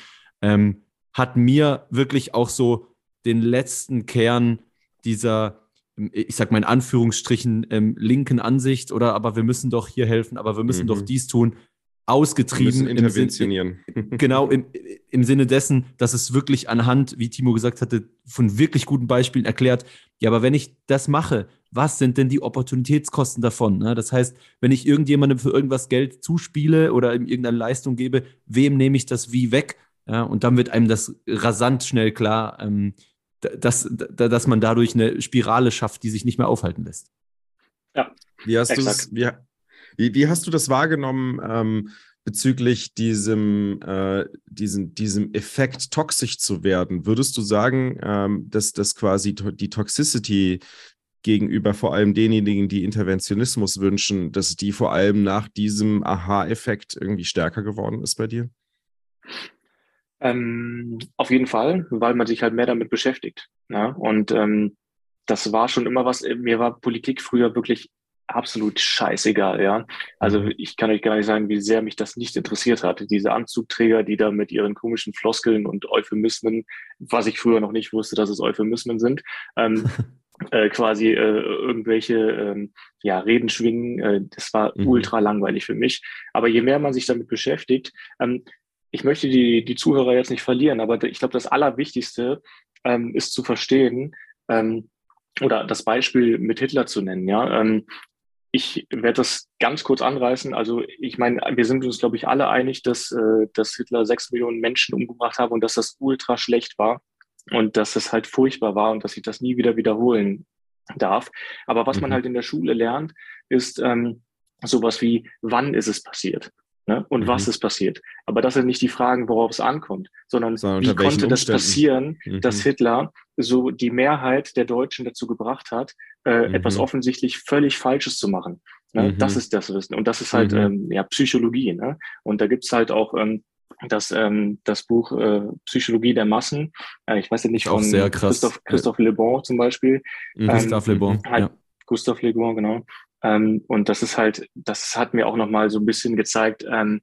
Ähm, hat mir wirklich auch so den letzten Kern dieser ich sag mal in Anführungsstrichen, ähm, linken Ansicht oder aber wir müssen doch hier helfen, aber wir müssen mhm. doch dies tun, ausgetrieben. interventionieren. Im Sinn, genau, im, im Sinne dessen, dass es wirklich anhand, wie Timo gesagt hatte, von wirklich guten Beispielen erklärt, ja, aber wenn ich das mache, was sind denn die Opportunitätskosten davon? Ne? Das heißt, wenn ich irgendjemandem für irgendwas Geld zuspiele oder ihm irgendeine Leistung gebe, wem nehme ich das wie weg? Ja, und dann wird einem das rasant schnell klar, ähm, dass, dass man dadurch eine Spirale schafft, die sich nicht mehr aufhalten lässt. Ja. Wie hast, wie, wie, wie hast du das wahrgenommen ähm, bezüglich diesem, äh, diesem, diesem Effekt, toxisch zu werden? Würdest du sagen, ähm, dass das quasi to die Toxicity gegenüber vor allem denjenigen, die Interventionismus wünschen, dass die vor allem nach diesem Aha-Effekt irgendwie stärker geworden ist bei dir? Ähm, auf jeden Fall, weil man sich halt mehr damit beschäftigt. Ne? Und ähm, das war schon immer was, mir war Politik früher wirklich absolut scheißegal, ja. Also mhm. ich kann euch gar nicht sagen, wie sehr mich das nicht interessiert hatte. Diese Anzugträger, die da mit ihren komischen Floskeln und Euphemismen, was ich früher noch nicht wusste, dass es Euphemismen sind, ähm, äh, quasi äh, irgendwelche ähm, ja, Reden schwingen, äh, das war mhm. ultra langweilig für mich. Aber je mehr man sich damit beschäftigt, ähm, ich möchte die, die Zuhörer jetzt nicht verlieren, aber ich glaube, das Allerwichtigste ähm, ist zu verstehen, ähm, oder das Beispiel mit Hitler zu nennen, ja. Ähm, ich werde das ganz kurz anreißen. Also ich meine, wir sind uns, glaube ich, alle einig, dass, äh, dass Hitler sechs Millionen Menschen umgebracht hat und dass das ultra schlecht war und dass es halt furchtbar war und dass ich das nie wieder wiederholen darf. Aber was mhm. man halt in der Schule lernt, ist ähm, sowas wie, wann ist es passiert? Ne? Und mhm. was ist passiert? Aber das sind nicht die Fragen, worauf es ankommt, sondern so, wie konnte das passieren, mhm. dass Hitler so die Mehrheit der Deutschen dazu gebracht hat, äh, mhm. etwas offensichtlich völlig Falsches zu machen. Ne? Das mhm. ist das Wissen. Und das ist halt mhm. ähm, ja Psychologie. Ne? Und da gibt's halt auch ähm, das, ähm, das Buch äh, Psychologie der Massen. Äh, ich weiß ja nicht, von Christoph, Christoph Le Bon zum Beispiel. Gustav Le Bon. Halt, ja. Gustav Le Bon, genau. Ähm, und das ist halt, das hat mir auch nochmal so ein bisschen gezeigt, ähm,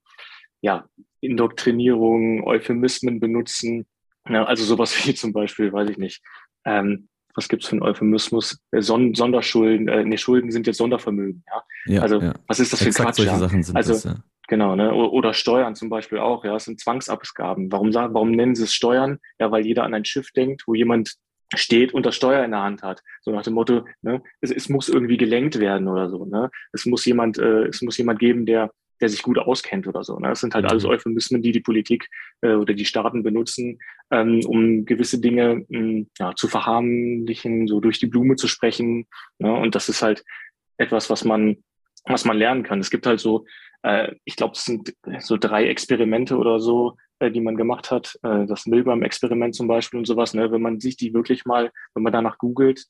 ja, Indoktrinierung, Euphemismen benutzen. Ja, also sowas wie zum Beispiel, weiß ich nicht, ähm, was gibt's für einen Euphemismus? Äh, Son Sonderschulden, äh, nee, Schulden sind jetzt Sondervermögen, ja. ja also ja. was ist das für Exakt Quatsch? Solche? Sachen sind also, das, ja. Genau, ne? Oder Steuern zum Beispiel auch, ja, es sind Zwangsabgaben. Warum sagen, warum nennen sie es Steuern? Ja, weil jeder an ein Schiff denkt, wo jemand steht und das Steuer in der Hand hat. So nach dem Motto, ne, es, es muss irgendwie gelenkt werden oder so. Ne? Es muss jemand, äh, es muss jemand geben, der, der sich gut auskennt oder so. Ne? Das sind halt alles mhm. Euphemismen, die die Politik äh, oder die Staaten benutzen, ähm, um gewisse Dinge mh, hm, ja, zu verharmlichen, so durch die Blume zu sprechen. Ne? Und das ist halt etwas, was man, was man lernen kann. Es gibt halt so, äh, ich glaube, es sind so drei Experimente oder so, äh, die man gemacht hat, äh, das Milgram-Experiment zum Beispiel und sowas, ne, wenn man sich die wirklich mal, wenn man danach googelt,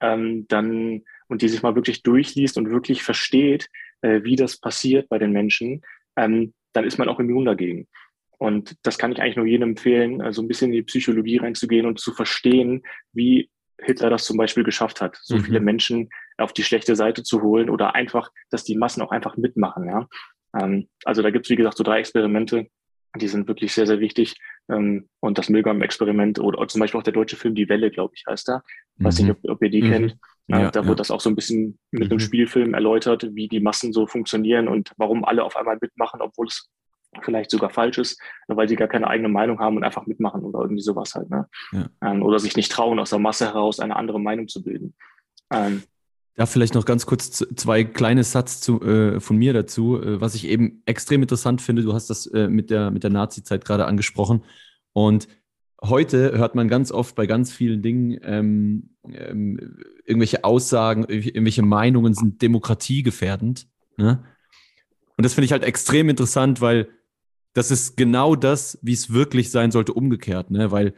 ähm, dann und die sich mal wirklich durchliest und wirklich versteht, äh, wie das passiert bei den Menschen, ähm, dann ist man auch immun dagegen. Und das kann ich eigentlich nur jedem empfehlen, also ein bisschen in die Psychologie reinzugehen und zu verstehen, wie Hitler das zum Beispiel geschafft hat, so mhm. viele Menschen auf die schlechte Seite zu holen oder einfach, dass die Massen auch einfach mitmachen. Ja? Ähm, also da gibt es, wie gesagt, so drei Experimente, die sind wirklich sehr, sehr wichtig. Ähm, und das Milgram-Experiment oder zum Beispiel auch der deutsche Film Die Welle, glaube ich, heißt. Weiß mhm. nicht, ob, ob, ihr die mhm. kennt. Ja, da ja. wird das auch so ein bisschen mit mhm. einem Spielfilm erläutert, wie die Massen so funktionieren und warum alle auf einmal mitmachen, obwohl es vielleicht sogar falsch ist, weil sie gar keine eigene Meinung haben und einfach mitmachen oder irgendwie sowas halt. Ne? Ja. Ähm, oder sich nicht trauen, aus der Masse heraus eine andere Meinung zu bilden. Ähm, ja, vielleicht noch ganz kurz zwei kleine Satz zu, äh, von mir dazu, äh, was ich eben extrem interessant finde. Du hast das äh, mit der, mit der Nazi-Zeit gerade angesprochen. Und heute hört man ganz oft bei ganz vielen Dingen ähm, ähm, irgendwelche Aussagen, irgendwelche Meinungen sind demokratiegefährdend. Ne? Und das finde ich halt extrem interessant, weil das ist genau das, wie es wirklich sein sollte, umgekehrt. Ne? Weil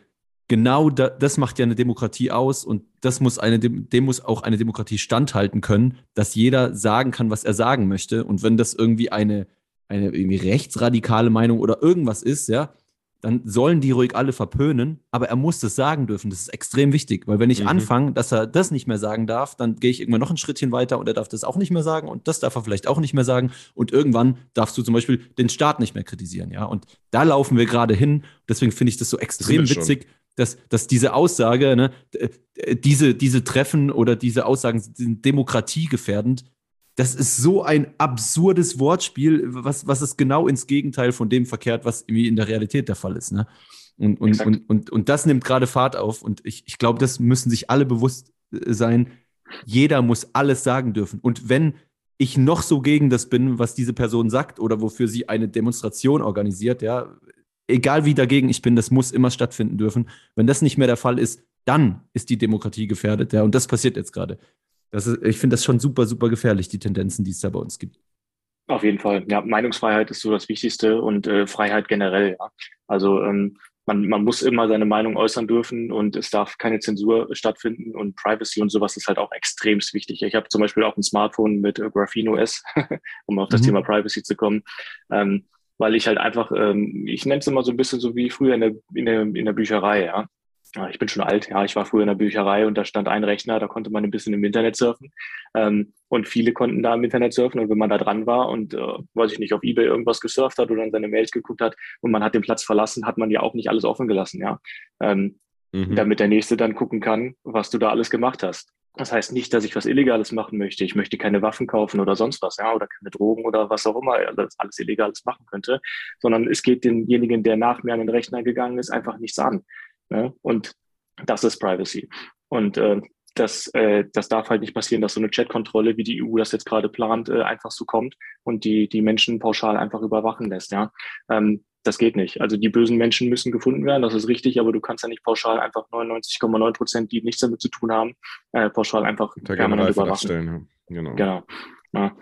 genau da, das macht ja eine Demokratie aus und das muss eine, dem muss auch eine Demokratie standhalten können, dass jeder sagen kann, was er sagen möchte. Und wenn das irgendwie eine, eine irgendwie rechtsradikale Meinung oder irgendwas ist, ja, dann sollen die ruhig alle verpönen, aber er muss das sagen dürfen. Das ist extrem wichtig, weil wenn ich mhm. anfange, dass er das nicht mehr sagen darf, dann gehe ich irgendwann noch ein Schrittchen weiter und er darf das auch nicht mehr sagen und das darf er vielleicht auch nicht mehr sagen und irgendwann darfst du zum Beispiel den Staat nicht mehr kritisieren, ja. Und da laufen wir gerade hin. Deswegen finde ich das so extrem witzig, dass, dass diese Aussage, ne, diese, diese Treffen oder diese Aussagen sind demokratiegefährdend das ist so ein absurdes Wortspiel, was, was es genau ins Gegenteil von dem verkehrt, was irgendwie in der Realität der Fall ist. Ne? Und, und, und, und, und das nimmt gerade Fahrt auf. Und ich, ich glaube, das müssen sich alle bewusst äh, sein. Jeder muss alles sagen dürfen. Und wenn ich noch so gegen das bin, was diese Person sagt oder wofür sie eine Demonstration organisiert, ja, egal wie dagegen ich bin, das muss immer stattfinden dürfen. Wenn das nicht mehr der Fall ist, dann ist die Demokratie gefährdet, ja, und das passiert jetzt gerade. Das ist, ich finde das schon super, super gefährlich, die Tendenzen, die es da bei uns gibt. Auf jeden Fall. Ja, Meinungsfreiheit ist so das Wichtigste und äh, Freiheit generell. Ja. Also ähm, man, man muss immer seine Meinung äußern dürfen und es darf keine Zensur stattfinden und Privacy und sowas ist halt auch extremst wichtig. Ich habe zum Beispiel auch ein Smartphone mit äh, Graphene OS, um auf das mhm. Thema Privacy zu kommen. Ähm, weil ich halt einfach, ähm, ich nenne es immer so ein bisschen so wie früher in der, in der, in der Bücherei, ja. Ich bin schon alt, ja. Ich war früher in der Bücherei und da stand ein Rechner, da konnte man ein bisschen im Internet surfen. Ähm, und viele konnten da im Internet surfen. Und wenn man da dran war und, äh, weiß ich nicht, auf Ebay irgendwas gesurft hat oder in seine Mails geguckt hat und man hat den Platz verlassen, hat man ja auch nicht alles offen gelassen, ja. Ähm, mhm. Damit der Nächste dann gucken kann, was du da alles gemacht hast. Das heißt nicht, dass ich was Illegales machen möchte. Ich möchte keine Waffen kaufen oder sonst was, ja, oder keine Drogen oder was auch immer alles, alles Illegales machen könnte, sondern es geht denjenigen, der nach mir an den Rechner gegangen ist, einfach nichts an. Ne? Und das ist Privacy. Und äh, das, äh, das darf halt nicht passieren, dass so eine Chatkontrolle, wie die EU das jetzt gerade plant, äh, einfach so kommt und die, die Menschen pauschal einfach überwachen lässt. Ja? Ähm, das geht nicht. Also die bösen Menschen müssen gefunden werden, das ist richtig, aber du kannst ja nicht pauschal einfach 99,9 Prozent, die nichts damit zu tun haben, äh, pauschal einfach permanent überwachen. Ja. Genau. genau. Ja.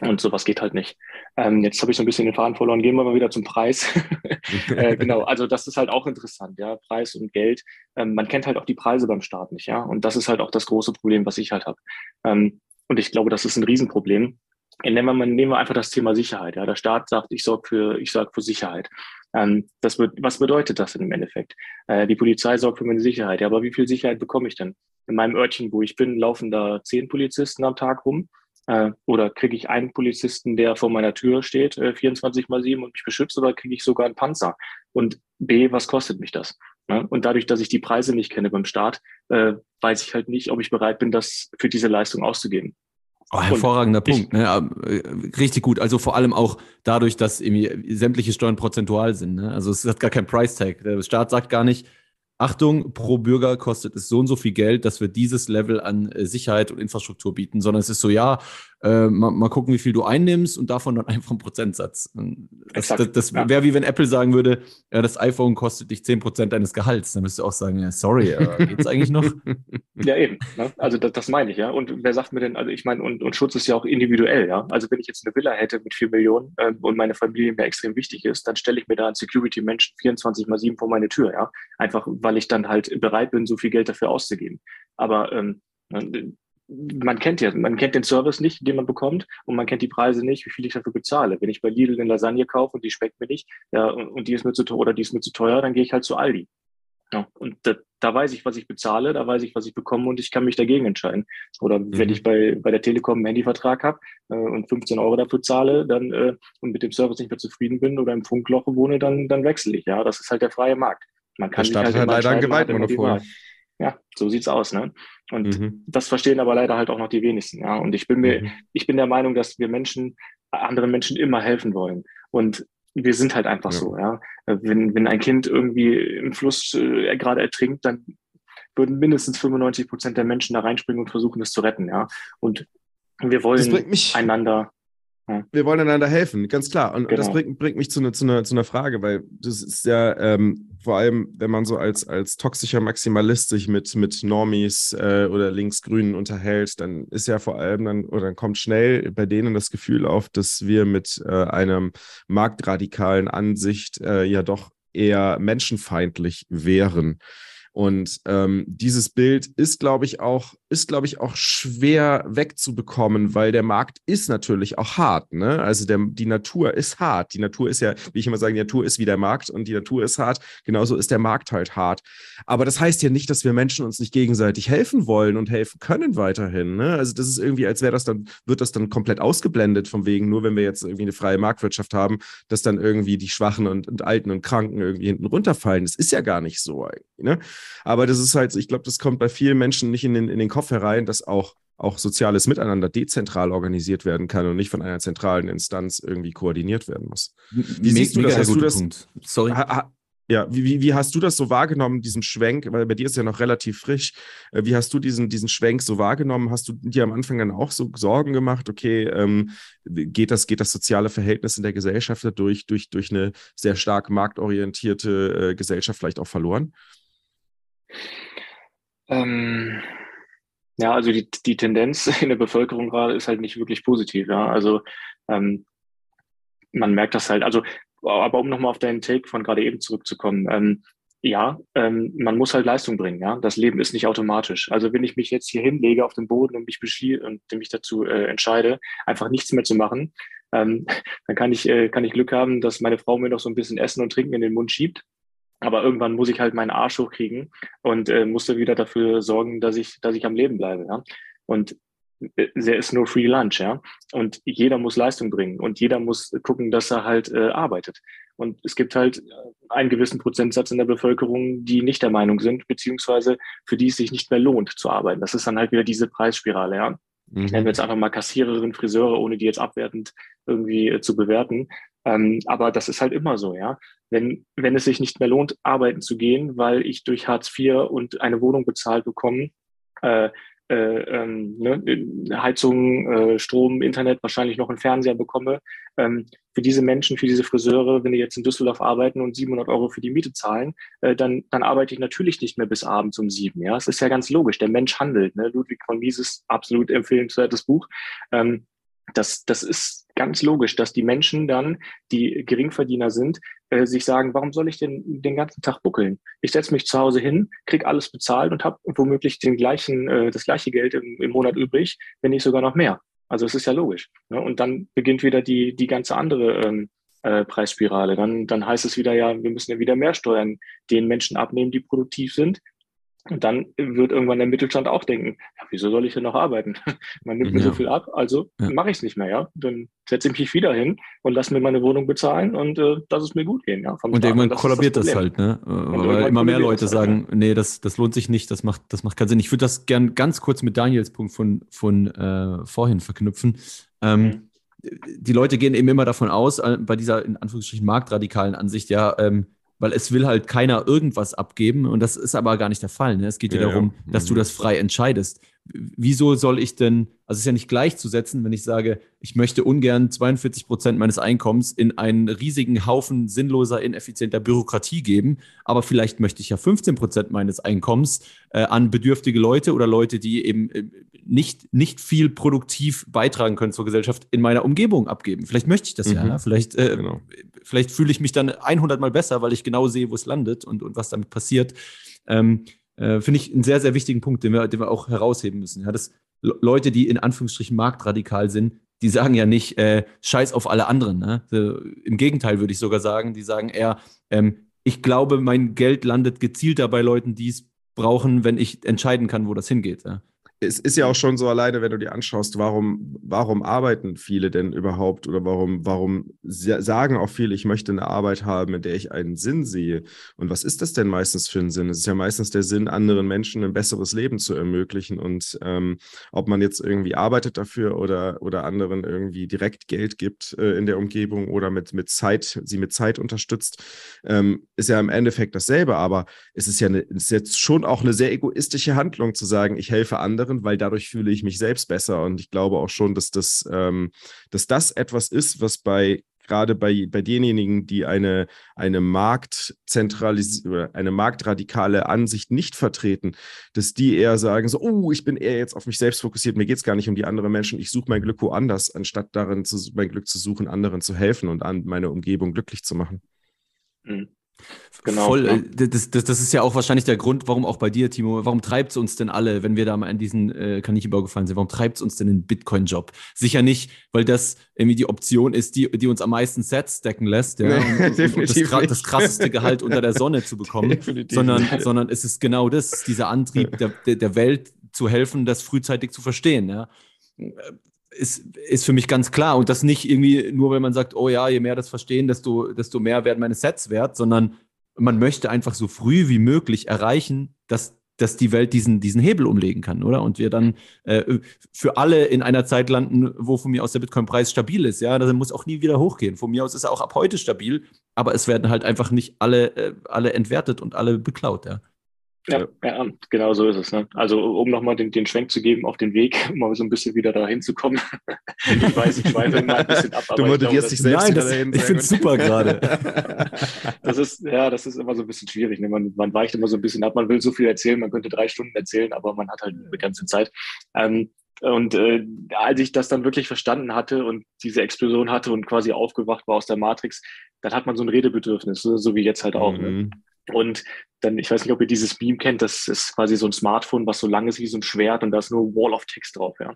Und sowas geht halt nicht. Ähm, jetzt habe ich so ein bisschen den Faden verloren. Gehen wir mal wieder zum Preis. äh, genau, also das ist halt auch interessant, ja, Preis und Geld. Ähm, man kennt halt auch die Preise beim Staat nicht, ja. Und das ist halt auch das große Problem, was ich halt habe. Ähm, und ich glaube, das ist ein Riesenproblem. Nehmen wir, nehmen wir einfach das Thema Sicherheit. Ja. Der Staat sagt, ich sorge für, ich sorge für Sicherheit. Ähm, das wird, was bedeutet das denn im Endeffekt? Äh, die Polizei sorgt für meine Sicherheit. Ja, aber wie viel Sicherheit bekomme ich denn? In meinem Örtchen, wo ich bin, laufen da zehn Polizisten am Tag rum. Äh, oder kriege ich einen Polizisten, der vor meiner Tür steht, äh, 24 mal 7 und mich beschützt, oder kriege ich sogar einen Panzer? Und B, was kostet mich das? Ne? Und dadurch, dass ich die Preise nicht kenne beim Staat, äh, weiß ich halt nicht, ob ich bereit bin, das für diese Leistung auszugeben. Oh, hervorragender und Punkt. Ne? Äh, richtig gut. Also vor allem auch dadurch, dass irgendwie sämtliche Steuern prozentual sind. Ne? Also es hat gar kein Price Tag. Der Staat sagt gar nicht, Achtung, pro Bürger kostet es so und so viel Geld, dass wir dieses Level an äh, Sicherheit und Infrastruktur bieten, sondern es ist so, ja, äh, mal, mal, gucken, wie viel du einnimmst und davon dann einfach einen Prozentsatz. Das, das, das ja. wäre wie wenn Apple sagen würde, ja, das iPhone kostet dich 10% deines Gehalts. Dann müsstest du auch sagen, ja, sorry, äh, geht's eigentlich noch? Ja, eben. Ne? Also das, das, meine ich, ja. Und wer sagt mir denn, also ich meine, und, und Schutz ist ja auch individuell, ja. Also wenn ich jetzt eine Villa hätte mit 4 Millionen äh, und meine Familie mir extrem wichtig ist, dann stelle ich mir da einen Security-Menschen 24 mal 7 vor meine Tür, ja. Einfach, weil ich dann halt bereit bin, so viel Geld dafür auszugeben. Aber ähm, man kennt ja, man kennt den Service nicht, den man bekommt und man kennt die Preise nicht, wie viel ich dafür bezahle. Wenn ich bei Lidl eine Lasagne kaufe und die schmeckt mir nicht, ja, und die ist mir zu teuer oder die ist mir zu teuer, dann gehe ich halt zu Aldi. Ja, und da, da, weiß ich, was ich bezahle, da weiß ich, was ich bekomme und ich kann mich dagegen entscheiden. Oder mhm. wenn ich bei, bei der Telekom einen Handyvertrag habe äh, und 15 Euro dafür zahle dann, äh, und mit dem Service nicht mehr zufrieden bin oder im Funkloch wohne, dann, dann wechsle ich. Ja, das ist halt der freie Markt. Man kann der Staat halt, halt leider ein Gewaltmonopol. Ja, so sieht's aus, ne? Und mhm. das verstehen aber leider halt auch noch die wenigsten, ja. Und ich bin mir, mhm. ich bin der Meinung, dass wir Menschen, anderen Menschen immer helfen wollen. Und wir sind halt einfach ja. so, ja. Wenn, wenn ein Kind irgendwie im Fluss äh, gerade ertrinkt, dann würden mindestens 95 Prozent der Menschen da reinspringen und versuchen, es zu retten, ja. Und wir wollen einander wir wollen einander helfen, ganz klar. Und, genau. das bringt, bringt mich zu, ne, zu, einer, zu einer Frage, weil das ist ja ähm, vor allem, wenn man so als, als toxischer Maximalist sich mit, mit Normies äh, oder Linksgrünen unterhält, dann ist ja vor allem dann, oder dann kommt schnell bei denen das Gefühl auf, dass wir mit äh, einem marktradikalen Ansicht äh, ja doch eher menschenfeindlich wären. Und ähm, dieses Bild ist, glaube ich, auch, ist, glaube ich, auch schwer wegzubekommen, weil der Markt ist natürlich auch hart. Ne? Also der, die Natur ist hart. Die Natur ist ja, wie ich immer sage, die Natur ist wie der Markt und die Natur ist hart. Genauso ist der Markt halt hart. Aber das heißt ja nicht, dass wir Menschen uns nicht gegenseitig helfen wollen und helfen können weiterhin. Ne? Also das ist irgendwie, als wäre das dann, wird das dann komplett ausgeblendet vom wegen, nur wenn wir jetzt irgendwie eine freie Marktwirtschaft haben, dass dann irgendwie die Schwachen und, und Alten und Kranken irgendwie hinten runterfallen. Das ist ja gar nicht so eigentlich. Ne? Aber das ist halt, ich glaube, das kommt bei vielen Menschen nicht in den, in den Kopf herein, dass auch auch soziales Miteinander dezentral organisiert werden kann und nicht von einer zentralen Instanz irgendwie koordiniert werden muss. Wie siehst du das? Hast du das Punkt. Sorry. Ja, wie, wie hast du das so wahrgenommen, diesen Schwenk? Weil bei dir ist ja noch relativ frisch. Äh, wie hast du diesen, diesen Schwenk so wahrgenommen? Hast du dir am Anfang dann auch so Sorgen gemacht, okay, ähm, geht, das, geht das soziale Verhältnis in der Gesellschaft dadurch durch, durch eine sehr stark marktorientierte äh, Gesellschaft vielleicht auch verloren? Ähm, ja, also die, die Tendenz in der Bevölkerung gerade ist halt nicht wirklich positiv. Ja? Also ähm, man merkt das halt, also, aber um nochmal auf deinen Take von gerade eben zurückzukommen, ähm, ja, ähm, man muss halt Leistung bringen, ja. Das Leben ist nicht automatisch. Also wenn ich mich jetzt hier hinlege auf den Boden und mich beschließe und mich dazu äh, entscheide, einfach nichts mehr zu machen, ähm, dann kann ich, äh, kann ich Glück haben, dass meine Frau mir noch so ein bisschen Essen und Trinken in den Mund schiebt aber irgendwann muss ich halt meinen Arsch hochkriegen und äh, musste wieder dafür sorgen, dass ich, dass ich am Leben bleibe. Ja? Und äh, there is no free lunch, ja. Und jeder muss Leistung bringen und jeder muss gucken, dass er halt äh, arbeitet. Und es gibt halt äh, einen gewissen Prozentsatz in der Bevölkerung, die nicht der Meinung sind, beziehungsweise für die es sich nicht mehr lohnt zu arbeiten. Das ist dann halt wieder diese Preisspirale, ja. Mhm. Nennen wir jetzt einfach mal Kassiererin, Friseure, ohne die jetzt abwertend irgendwie äh, zu bewerten. Ähm, aber das ist halt immer so, ja. Wenn, wenn es sich nicht mehr lohnt, arbeiten zu gehen, weil ich durch Hartz IV und eine Wohnung bezahlt bekomme, äh, äh, ähm, ne, Heizung, äh, Strom, Internet, wahrscheinlich noch einen Fernseher bekomme. Ähm, für diese Menschen, für diese Friseure, wenn die jetzt in Düsseldorf arbeiten und 700 Euro für die Miete zahlen, äh, dann, dann arbeite ich natürlich nicht mehr bis abends um sieben. Ja, es ist ja ganz logisch. Der Mensch handelt. Ne? Ludwig von Mises, absolut empfehlenswertes Buch. Ähm, das, das ist ganz logisch, dass die Menschen dann, die Geringverdiener sind, äh, sich sagen, warum soll ich denn den ganzen Tag buckeln? Ich setze mich zu Hause hin, krieg alles bezahlt und habe womöglich den gleichen, äh, das gleiche Geld im, im Monat übrig, wenn nicht sogar noch mehr. Also es ist ja logisch. Ne? Und dann beginnt wieder die, die ganze andere ähm, äh, Preisspirale. Dann, dann heißt es wieder, ja, wir müssen ja wieder mehr Steuern den Menschen abnehmen, die produktiv sind, und dann wird irgendwann der Mittelstand auch denken, ja, wieso soll ich denn noch arbeiten? Man nimmt ja. mir so viel ab, also ja. mache ich es nicht mehr, ja. Dann setze ich mich wieder hin und lasse mir meine Wohnung bezahlen und äh, lass es mir gut gehen, ja. und irgendwann das kollabiert das, das, halt, ne? Weil immer mehr Leute halt, sagen, halt, nee, das, das lohnt sich nicht, das macht, das macht keinen Sinn. Ich würde das gern ganz kurz mit Daniels Punkt von, von äh, vorhin verknüpfen. Ähm, mhm. Die Leute gehen eben immer davon aus, äh, bei dieser in Anführungsstrichen marktradikalen Ansicht, ja, ähm, weil es will halt keiner irgendwas abgeben und das ist aber gar nicht der Fall. Ne? Es geht ja, ja darum, ja. dass du mhm. das frei entscheidest. Wieso soll ich denn, also es ist ja nicht gleichzusetzen, wenn ich sage, ich möchte ungern 42 Prozent meines Einkommens in einen riesigen Haufen sinnloser, ineffizienter Bürokratie geben, aber vielleicht möchte ich ja 15 Prozent meines Einkommens äh, an bedürftige Leute oder Leute, die eben äh, nicht, nicht viel produktiv beitragen können zur Gesellschaft, in meiner Umgebung abgeben. Vielleicht möchte ich das mhm. ja. Ne? Vielleicht, äh, genau. vielleicht fühle ich mich dann 100 Mal besser, weil ich genau sehe, wo es landet und, und was damit passiert. Ähm, äh, finde ich einen sehr, sehr wichtigen Punkt, den wir, den wir auch herausheben müssen. Ja, dass Leute, die in Anführungsstrichen marktradikal sind, die sagen ja nicht, äh, scheiß auf alle anderen. Ne? So, Im Gegenteil würde ich sogar sagen, die sagen eher, ähm, ich glaube, mein Geld landet gezielter bei Leuten, die es brauchen, wenn ich entscheiden kann, wo das hingeht. Ja? Es ist ja auch schon so alleine, wenn du dir anschaust, warum, warum arbeiten viele denn überhaupt oder warum, warum sagen auch viele, ich möchte eine Arbeit haben, in der ich einen Sinn sehe. Und was ist das denn meistens für ein Sinn? Es ist ja meistens der Sinn, anderen Menschen ein besseres Leben zu ermöglichen. Und ähm, ob man jetzt irgendwie arbeitet dafür oder, oder anderen irgendwie direkt Geld gibt äh, in der Umgebung oder mit, mit Zeit, sie mit Zeit unterstützt, ähm, ist ja im Endeffekt dasselbe. Aber es ist ja eine, ist jetzt schon auch eine sehr egoistische Handlung zu sagen, ich helfe anderen anderen, weil dadurch fühle ich mich selbst besser. Und ich glaube auch schon, dass das, ähm, dass das etwas ist, was bei gerade bei, bei denjenigen, die eine, eine, Marktzentralis eine marktradikale Ansicht nicht vertreten, dass die eher sagen, so, oh, ich bin eher jetzt auf mich selbst fokussiert, mir geht es gar nicht um die anderen Menschen, ich suche mein Glück woanders, anstatt darin zu, mein Glück zu suchen, anderen zu helfen und an meine Umgebung glücklich zu machen. Mhm. Genau. Voll, ja. Äh, das, das, das ist ja auch wahrscheinlich der Grund, warum auch bei dir, Timo, warum treibt es uns denn alle, wenn wir da mal in diesen äh, Kaninchenbau gefallen sind, warum treibt es uns denn in den Bitcoin-Job? Sicher nicht, weil das irgendwie die Option ist, die, die uns am meisten Sets stacken lässt, ja, nee, und, und das, das, krasseste Gehalt unter der Sonne zu bekommen, sondern, sondern es ist genau das, dieser Antrieb der, der, der Welt zu helfen, das frühzeitig zu verstehen, ja ist, ist für mich ganz klar. Und das nicht irgendwie nur, wenn man sagt, oh ja, je mehr das verstehen, desto, desto mehr werden meine Sets wert, sondern man möchte einfach so früh wie möglich erreichen, dass, dass die Welt diesen, diesen Hebel umlegen kann, oder? Und wir dann äh, für alle in einer Zeit landen, wo von mir aus der Bitcoin-Preis stabil ist. Ja, das muss auch nie wieder hochgehen. Von mir aus ist er auch ab heute stabil, aber es werden halt einfach nicht alle, äh, alle entwertet und alle beklaut, ja. Ja, ja, genau so ist es. Ne? Also um nochmal den, den Schwenk zu geben auf den Weg, um mal so ein bisschen wieder dahin zu kommen. ich weiß, ich schweife mal ein bisschen ab. du moderierst dich selbst Nein, das, dahin. Ich finde es super gerade. das ist, ja, das ist immer so ein bisschen schwierig. Ne? Man, man weicht immer so ein bisschen ab. Man will so viel erzählen, man könnte drei Stunden erzählen, aber man hat halt eine ganze Zeit. Ähm, und äh, als ich das dann wirklich verstanden hatte und diese Explosion hatte und quasi aufgewacht war aus der Matrix, dann hat man so ein Redebedürfnis, so wie jetzt halt auch. Ne? Mhm. Ne? Und dann, ich weiß nicht, ob ihr dieses Meme kennt, das ist quasi so ein Smartphone, was so lang ist wie so ein Schwert und da ist nur Wall of Text drauf, ja.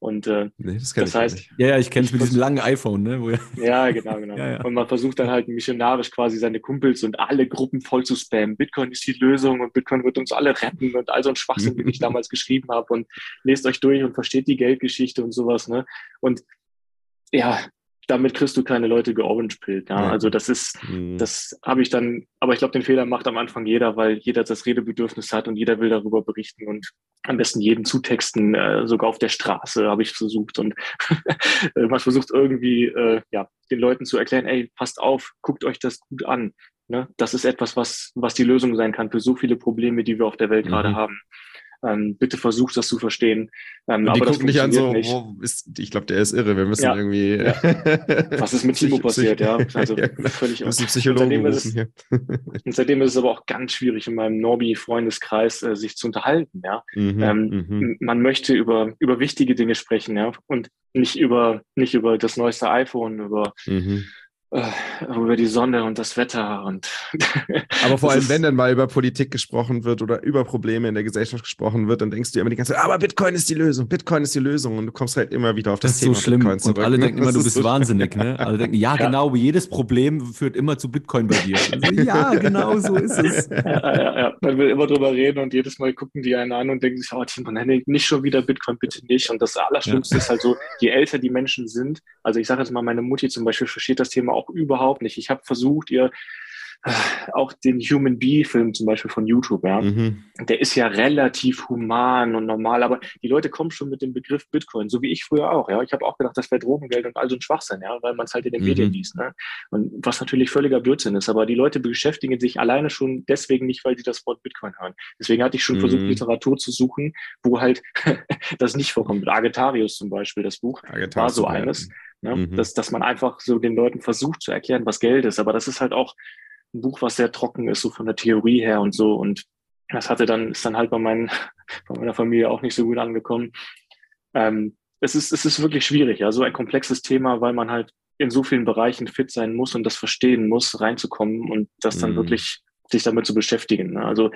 Und äh, nee, das, das heißt, ja, ja, ich kenne es mit diesem langen iPhone, ne? ja, genau, genau. Ja, ja. Und man versucht dann halt missionarisch quasi seine Kumpels und alle Gruppen voll zu spammen. Bitcoin ist die Lösung und Bitcoin wird uns alle retten und all so ein Schwachsinn, den ich damals geschrieben habe und lest euch durch und versteht die Geldgeschichte und sowas, ne? Und ja, damit kriegst du keine Leute georange-pillt. Ja? ja? Also das ist, mhm. das habe ich dann, aber ich glaube, den Fehler macht am Anfang jeder, weil jeder das Redebedürfnis hat und jeder will darüber berichten und am besten jeden zutexten, äh, sogar auf der Straße habe ich versucht und man versucht irgendwie, äh, ja, den Leuten zu erklären, ey, passt auf, guckt euch das gut an. Ne? Das ist etwas, was, was die Lösung sein kann für so viele Probleme, die wir auf der Welt mhm. gerade haben. Ähm, bitte versucht das zu verstehen. Ähm, und die aber gucken nicht an so, nicht. Wo ist, ich glaube, der ist irre. Wir müssen ja, irgendwie. Ja. Was ist mit Timo passiert, ja? Also ja, völlig aus. Psychologen und seitdem, ist, und seitdem ist es aber auch ganz schwierig in meinem Norbi-Freundeskreis äh, sich zu unterhalten, ja. Mhm, ähm, mhm. Man möchte über, über wichtige Dinge sprechen, ja, und nicht über, nicht über das neueste iPhone, über mhm äh, über die Sonne und das Wetter und aber vor allem wenn dann mal über Politik gesprochen wird oder über Probleme in der Gesellschaft gesprochen wird dann denkst du immer die ganze Zeit aber Bitcoin ist die Lösung Bitcoin ist die Lösung und du kommst halt immer wieder auf das, das Thema so schlimm Bitcoin zurück, und alle ne? denken immer du bist so wahnsinnig ne? Alle denken ja, ja, genau jedes Problem führt immer zu Bitcoin bei dir. Also, ja genau so ist es. Ja, ja, ja, man will immer drüber reden und jedes Mal gucken die einen an und denken sich oh Timo nicht schon wieder Bitcoin bitte nicht. Und das Allerschlimmste ist halt so je älter die Menschen sind also ich sage jetzt mal meine Mutti zum Beispiel versteht das Thema auch auch überhaupt nicht. Ich habe versucht, ihr auch den Human Bee-Film zum Beispiel von YouTube, ja, mhm. der ist ja relativ human und normal, aber die Leute kommen schon mit dem Begriff Bitcoin, so wie ich früher auch, ja. Ich habe auch gedacht, das wäre Drogengeld und all so ein Schwachsinn, ja, weil man es halt in den mhm. Medien liest, ne? Und was natürlich völliger Blödsinn ist, aber die Leute beschäftigen sich alleine schon deswegen nicht, weil sie das Wort Bitcoin hören. Deswegen hatte ich schon mhm. versucht, Literatur zu suchen, wo halt das nicht vorkommt. Agetarius zum Beispiel, das Buch, Agetarius war so eines. Ne? Mhm. Dass, dass man einfach so den Leuten versucht zu erklären, was Geld ist. Aber das ist halt auch ein Buch, was sehr trocken ist, so von der Theorie her und so. Und das hatte dann, ist dann halt bei, meinen, bei meiner Familie auch nicht so gut angekommen. Ähm, es, ist, es ist wirklich schwierig, ja, so ein komplexes Thema, weil man halt in so vielen Bereichen fit sein muss und das verstehen muss, reinzukommen und das dann mhm. wirklich sich damit zu beschäftigen. Ne? Also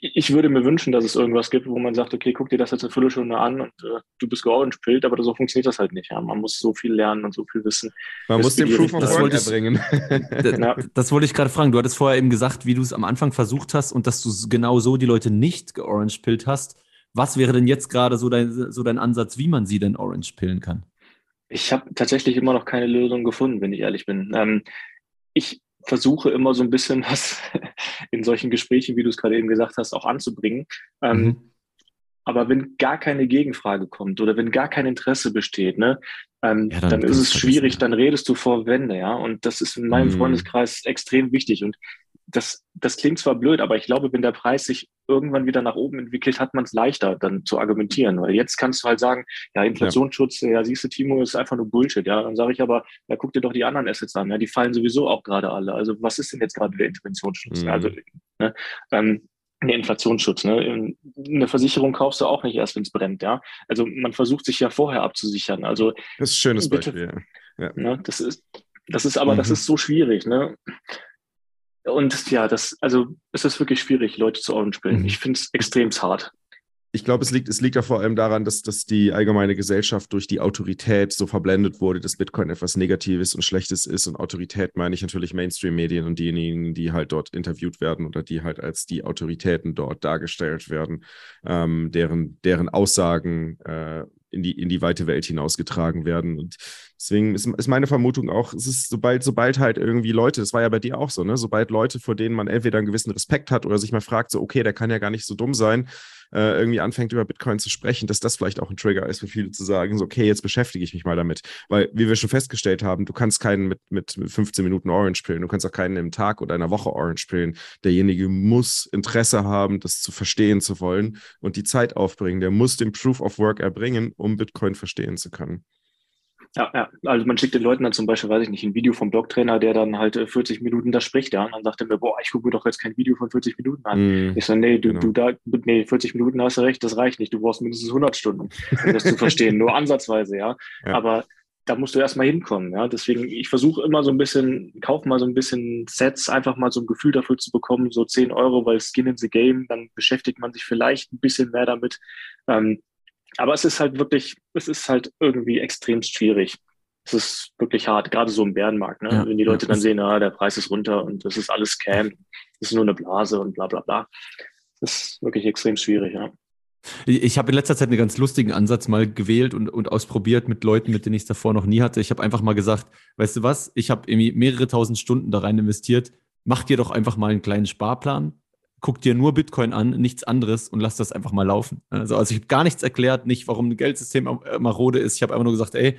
ich würde mir wünschen, dass es irgendwas gibt, wo man sagt, okay, guck dir das jetzt eine Viertelstunde an und äh, du bist georange-pillt, aber so funktioniert das halt nicht. Ja? Man muss so viel lernen und so viel wissen. Man muss den Proof of Work erbringen. das, ja. das wollte ich gerade fragen. Du hattest vorher eben gesagt, wie du es am Anfang versucht hast und dass du genau so die Leute nicht georange-pillt hast. Was wäre denn jetzt gerade so dein, so dein Ansatz, wie man sie denn orange-pillen kann? Ich habe tatsächlich immer noch keine Lösung gefunden, wenn ich ehrlich bin. Ähm, ich versuche immer so ein bisschen was in solchen Gesprächen, wie du es gerade eben gesagt hast, auch anzubringen. Ähm, mhm. aber wenn gar keine Gegenfrage kommt oder wenn gar kein Interesse besteht, ne, ähm, ja, dann, dann ist es schwierig, dann redest du vor Wände, ja. Und das ist in meinem mhm. Freundeskreis extrem wichtig. Und das, das klingt zwar blöd, aber ich glaube, wenn der Preis sich irgendwann wieder nach oben entwickelt, hat man es leichter dann zu argumentieren. Weil jetzt kannst du halt sagen, ja, Inflationsschutz, ja, ja siehst du, Timo, ist einfach nur Bullshit. Ja, dann sage ich aber, ja, guck dir doch die anderen Assets an. Ja, die fallen sowieso auch gerade alle. Also was ist denn jetzt gerade der Interventionsschutz? Mhm. Also, ne, ähm, der Inflationsschutz. Ne? Eine Versicherung kaufst du auch nicht erst, wenn es brennt, ja. Also man versucht sich ja vorher abzusichern. Also das ist ein schönes bitte, Beispiel. Ja. Ne? Das ist, das ist aber, mhm. das ist so schwierig. Ne? Und ja, das, also es ist wirklich schwierig, Leute zu bilden. Mhm. Ich finde es extrem hart ich glaube, es liegt, es liegt ja vor allem daran, dass, dass die allgemeine Gesellschaft durch die Autorität so verblendet wurde, dass Bitcoin etwas Negatives und Schlechtes ist. Und Autorität meine ich natürlich Mainstream-Medien und diejenigen, die halt dort interviewt werden oder die halt als die Autoritäten dort dargestellt werden, ähm, deren, deren Aussagen äh, in die, in die weite Welt hinausgetragen werden. Und deswegen ist, ist meine Vermutung auch, es ist sobald, sobald halt irgendwie Leute, das war ja bei dir auch so, ne, sobald Leute, vor denen man entweder einen gewissen Respekt hat oder sich mal fragt, so, okay, der kann ja gar nicht so dumm sein, äh, irgendwie anfängt, über Bitcoin zu sprechen, dass das vielleicht auch ein Trigger ist für viele zu sagen, so, okay, jetzt beschäftige ich mich mal damit. Weil, wie wir schon festgestellt haben, du kannst keinen mit, mit 15 Minuten Orange pillen, du kannst auch keinen im Tag oder einer Woche Orange pillen. Derjenige muss Interesse haben, das zu verstehen zu wollen und die Zeit aufbringen. Der muss den Proof of Work erbringen, um Bitcoin verstehen zu können. Ja, ja, also man schickt den Leuten dann zum Beispiel, weiß ich nicht, ein Video vom Blogtrainer, der dann halt 40 äh, Minuten da spricht, ja, und dann sagt er mir, boah, ich gucke mir doch jetzt kein Video von 40 Minuten an. Mm, ich so, nee, du, genau. du da, nee, 40 Minuten hast du recht, das reicht nicht, du brauchst mindestens 100 Stunden, um das zu verstehen, nur ansatzweise, ja. ja. Aber da musst du erstmal hinkommen, ja. Deswegen, ich versuche immer so ein bisschen, kauf mal so ein bisschen Sets, einfach mal so ein Gefühl dafür zu bekommen, so 10 Euro, weil Skin in the Game, dann beschäftigt man sich vielleicht ein bisschen mehr damit. Ähm, aber es ist halt wirklich, es ist halt irgendwie extrem schwierig. Es ist wirklich hart, gerade so im Bärenmarkt, ne? Ja, wenn die Leute ja, dann sehen, ah, der Preis ist runter und das ist alles Scam, das ist nur eine Blase und bla bla bla. Das ist wirklich extrem schwierig, ja. Ich habe in letzter Zeit einen ganz lustigen Ansatz mal gewählt und, und ausprobiert mit Leuten, mit denen ich es davor noch nie hatte. Ich habe einfach mal gesagt, weißt du was, ich habe irgendwie mehrere tausend Stunden da rein investiert. Mach dir doch einfach mal einen kleinen Sparplan guck dir nur Bitcoin an, nichts anderes und lass das einfach mal laufen. Also, also ich habe gar nichts erklärt, nicht warum ein Geldsystem äh, marode ist. Ich habe einfach nur gesagt, ey,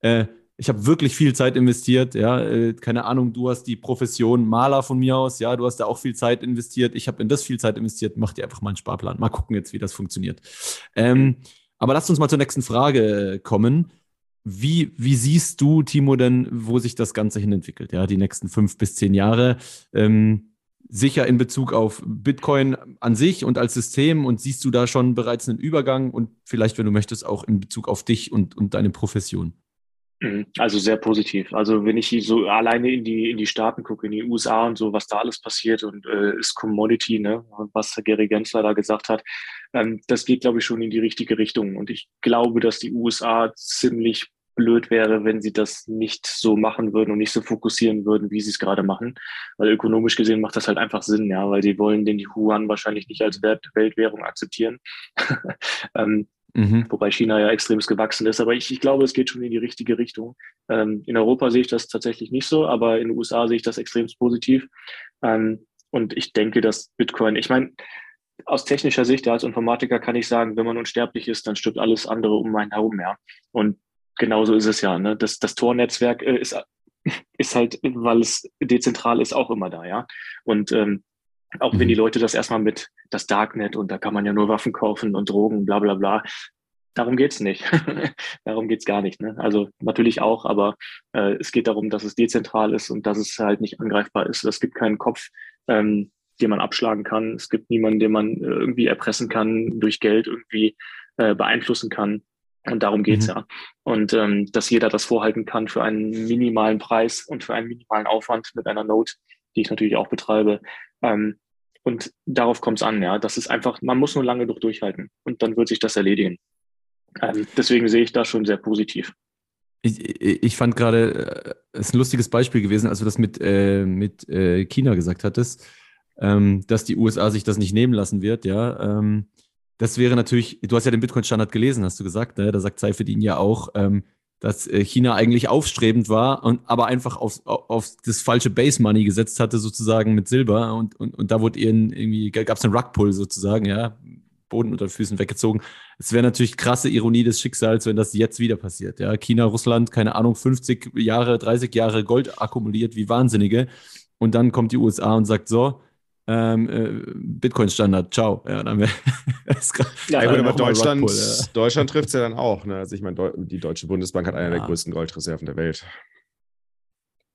äh, ich habe wirklich viel Zeit investiert, ja, äh, keine Ahnung, du hast die Profession Maler von mir aus, ja, du hast da auch viel Zeit investiert, ich habe in das viel Zeit investiert, mach dir einfach mal einen Sparplan. Mal gucken jetzt, wie das funktioniert. Ähm, aber lasst uns mal zur nächsten Frage kommen. Wie, wie siehst du, Timo, denn, wo sich das Ganze hin entwickelt, ja, die nächsten fünf bis zehn Jahre? Ähm, sicher in Bezug auf Bitcoin an sich und als System und siehst du da schon bereits einen Übergang und vielleicht, wenn du möchtest, auch in Bezug auf dich und, und deine Profession? Mhm. Also sehr positiv. Also wenn ich so alleine in die in die Staaten gucke, in die USA und so, was da alles passiert und äh, ist Commodity, ne, was Gary Gensler da gesagt hat, ähm, das geht, glaube ich, schon in die richtige Richtung. Und ich glaube, dass die USA ziemlich blöd wäre, wenn sie das nicht so machen würden und nicht so fokussieren würden, wie sie es gerade machen. Weil ökonomisch gesehen macht das halt einfach Sinn, ja, weil sie wollen den Yuan wahrscheinlich nicht als Wert Weltwährung akzeptieren. ähm, mhm. Wobei China ja extremst gewachsen ist. Aber ich, ich glaube, es geht schon in die richtige Richtung. Ähm, in Europa sehe ich das tatsächlich nicht so, aber in den USA sehe ich das extremst positiv. Ähm, und ich denke, dass Bitcoin, ich meine, aus technischer Sicht, ja, als Informatiker kann ich sagen, wenn man unsterblich ist, dann stirbt alles andere um einen herum, ja. Und genauso ist es ja. Ne? Das, das Tor-Netzwerk äh, ist, ist halt, weil es dezentral ist, auch immer da, ja. Und ähm, auch mhm. wenn die mhm. Leute das erstmal mit das Darknet und da kann man ja nur Waffen kaufen und Drogen, bla bla bla. Darum geht's nicht. darum geht's gar nicht. Ne? Also natürlich auch, aber äh, es geht darum, dass es dezentral ist und dass es halt nicht angreifbar ist. Es gibt keinen Kopf, ähm, den man abschlagen kann. Es gibt niemanden, den man äh, irgendwie erpressen kann, durch Geld irgendwie äh, beeinflussen kann. Und darum geht's mhm. ja. Und ähm, dass jeder das vorhalten kann für einen minimalen Preis und für einen minimalen Aufwand mit einer Note, die ich natürlich auch betreibe. Ähm, und darauf kommt es an, ja. Das ist einfach, man muss nur lange durch durchhalten und dann wird sich das erledigen. Ähm, deswegen sehe ich das schon sehr positiv. Ich, ich fand gerade, es äh, ist ein lustiges Beispiel gewesen, als du das mit, äh, mit äh, China gesagt hattest, ähm, dass die USA sich das nicht nehmen lassen wird, ja. Ähm, das wäre natürlich, du hast ja den Bitcoin-Standard gelesen, hast du gesagt, ne? da sagt Seifedin ja auch, ähm, dass äh, China eigentlich aufstrebend war und aber einfach auf, auf das falsche Base Money gesetzt hatte, sozusagen mit Silber. Und, und, und da wurde ihnen irgendwie, gab es einen Rugpull sozusagen, ja, Boden unter Füßen weggezogen. Es wäre natürlich krasse Ironie des Schicksals, wenn das jetzt wieder passiert. Ja, China, Russland, keine Ahnung, 50 Jahre, 30 Jahre Gold akkumuliert wie Wahnsinnige. Und dann kommt die USA und sagt so, ähm, äh, Bitcoin-Standard, ciao. Ja, dann ja, gut, aber Deutschland, ja. Deutschland trifft es ja dann auch. Ne? Also ich meine, die Deutsche Bundesbank hat eine ja. der größten Goldreserven der Welt.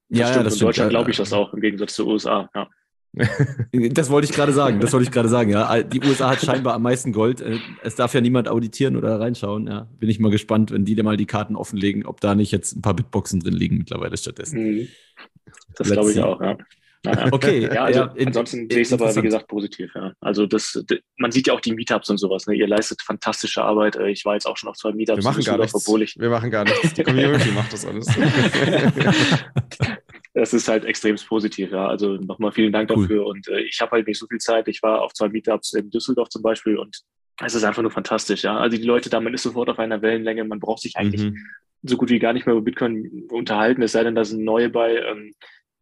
Das ja, stimmt. das in Deutschland glaube ich das auch, im Gegensatz zu USA, ja. das wollte ich gerade sagen. Das wollte ich gerade sagen. Ja, die USA hat scheinbar am meisten Gold. Äh, es darf ja niemand auditieren oder reinschauen. Ja, bin ich mal gespannt, wenn die dir mal die Karten offenlegen, ob da nicht jetzt ein paar Bitboxen drin liegen mittlerweile stattdessen. Mhm. Das glaube ich auch. Ja. Okay, ja, also ja, in, ansonsten sehe ich es aber, wie gesagt, positiv. Ja. Also das, man sieht ja auch die Meetups und sowas. Ne? Ihr leistet fantastische Arbeit. Äh, ich war jetzt auch schon auf zwei Meetups. Wir machen gar nichts. Obwohl ich Wir machen gar nichts. Die Community macht das alles. das ist halt extrem positiv. Ja. Also nochmal vielen Dank cool. dafür. Und äh, ich habe halt nicht so viel Zeit. Ich war auf zwei Meetups in Düsseldorf zum Beispiel und es ist einfach nur fantastisch. Ja. Also die Leute da, man ist sofort auf einer Wellenlänge. Man braucht sich eigentlich mhm. so gut wie gar nicht mehr über Bitcoin unterhalten, es sei denn, da sind neue bei. Ähm,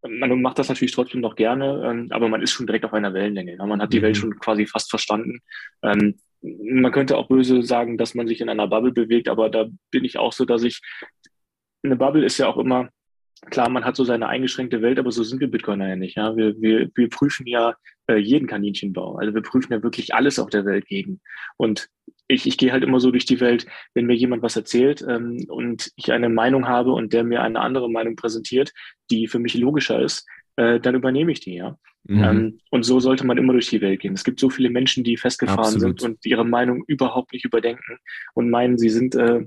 man macht das natürlich trotzdem noch gerne, ähm, aber man ist schon direkt auf einer Wellenlänge. Ja? Man hat die mhm. Welt schon quasi fast verstanden. Ähm, man könnte auch böse sagen, dass man sich in einer Bubble bewegt, aber da bin ich auch so, dass ich, eine Bubble ist ja auch immer, klar, man hat so seine eingeschränkte Welt, aber so sind wir Bitcoiner ja nicht. Ja? Wir, wir, wir prüfen ja äh, jeden Kaninchenbau. Also wir prüfen ja wirklich alles auf der Welt gegen. Und ich, ich gehe halt immer so durch die Welt, wenn mir jemand was erzählt ähm, und ich eine Meinung habe und der mir eine andere Meinung präsentiert, die für mich logischer ist, äh, dann übernehme ich die, ja. Mhm. Ähm, und so sollte man immer durch die Welt gehen. Es gibt so viele Menschen, die festgefahren Absolut. sind und ihre Meinung überhaupt nicht überdenken und meinen, sie sind äh,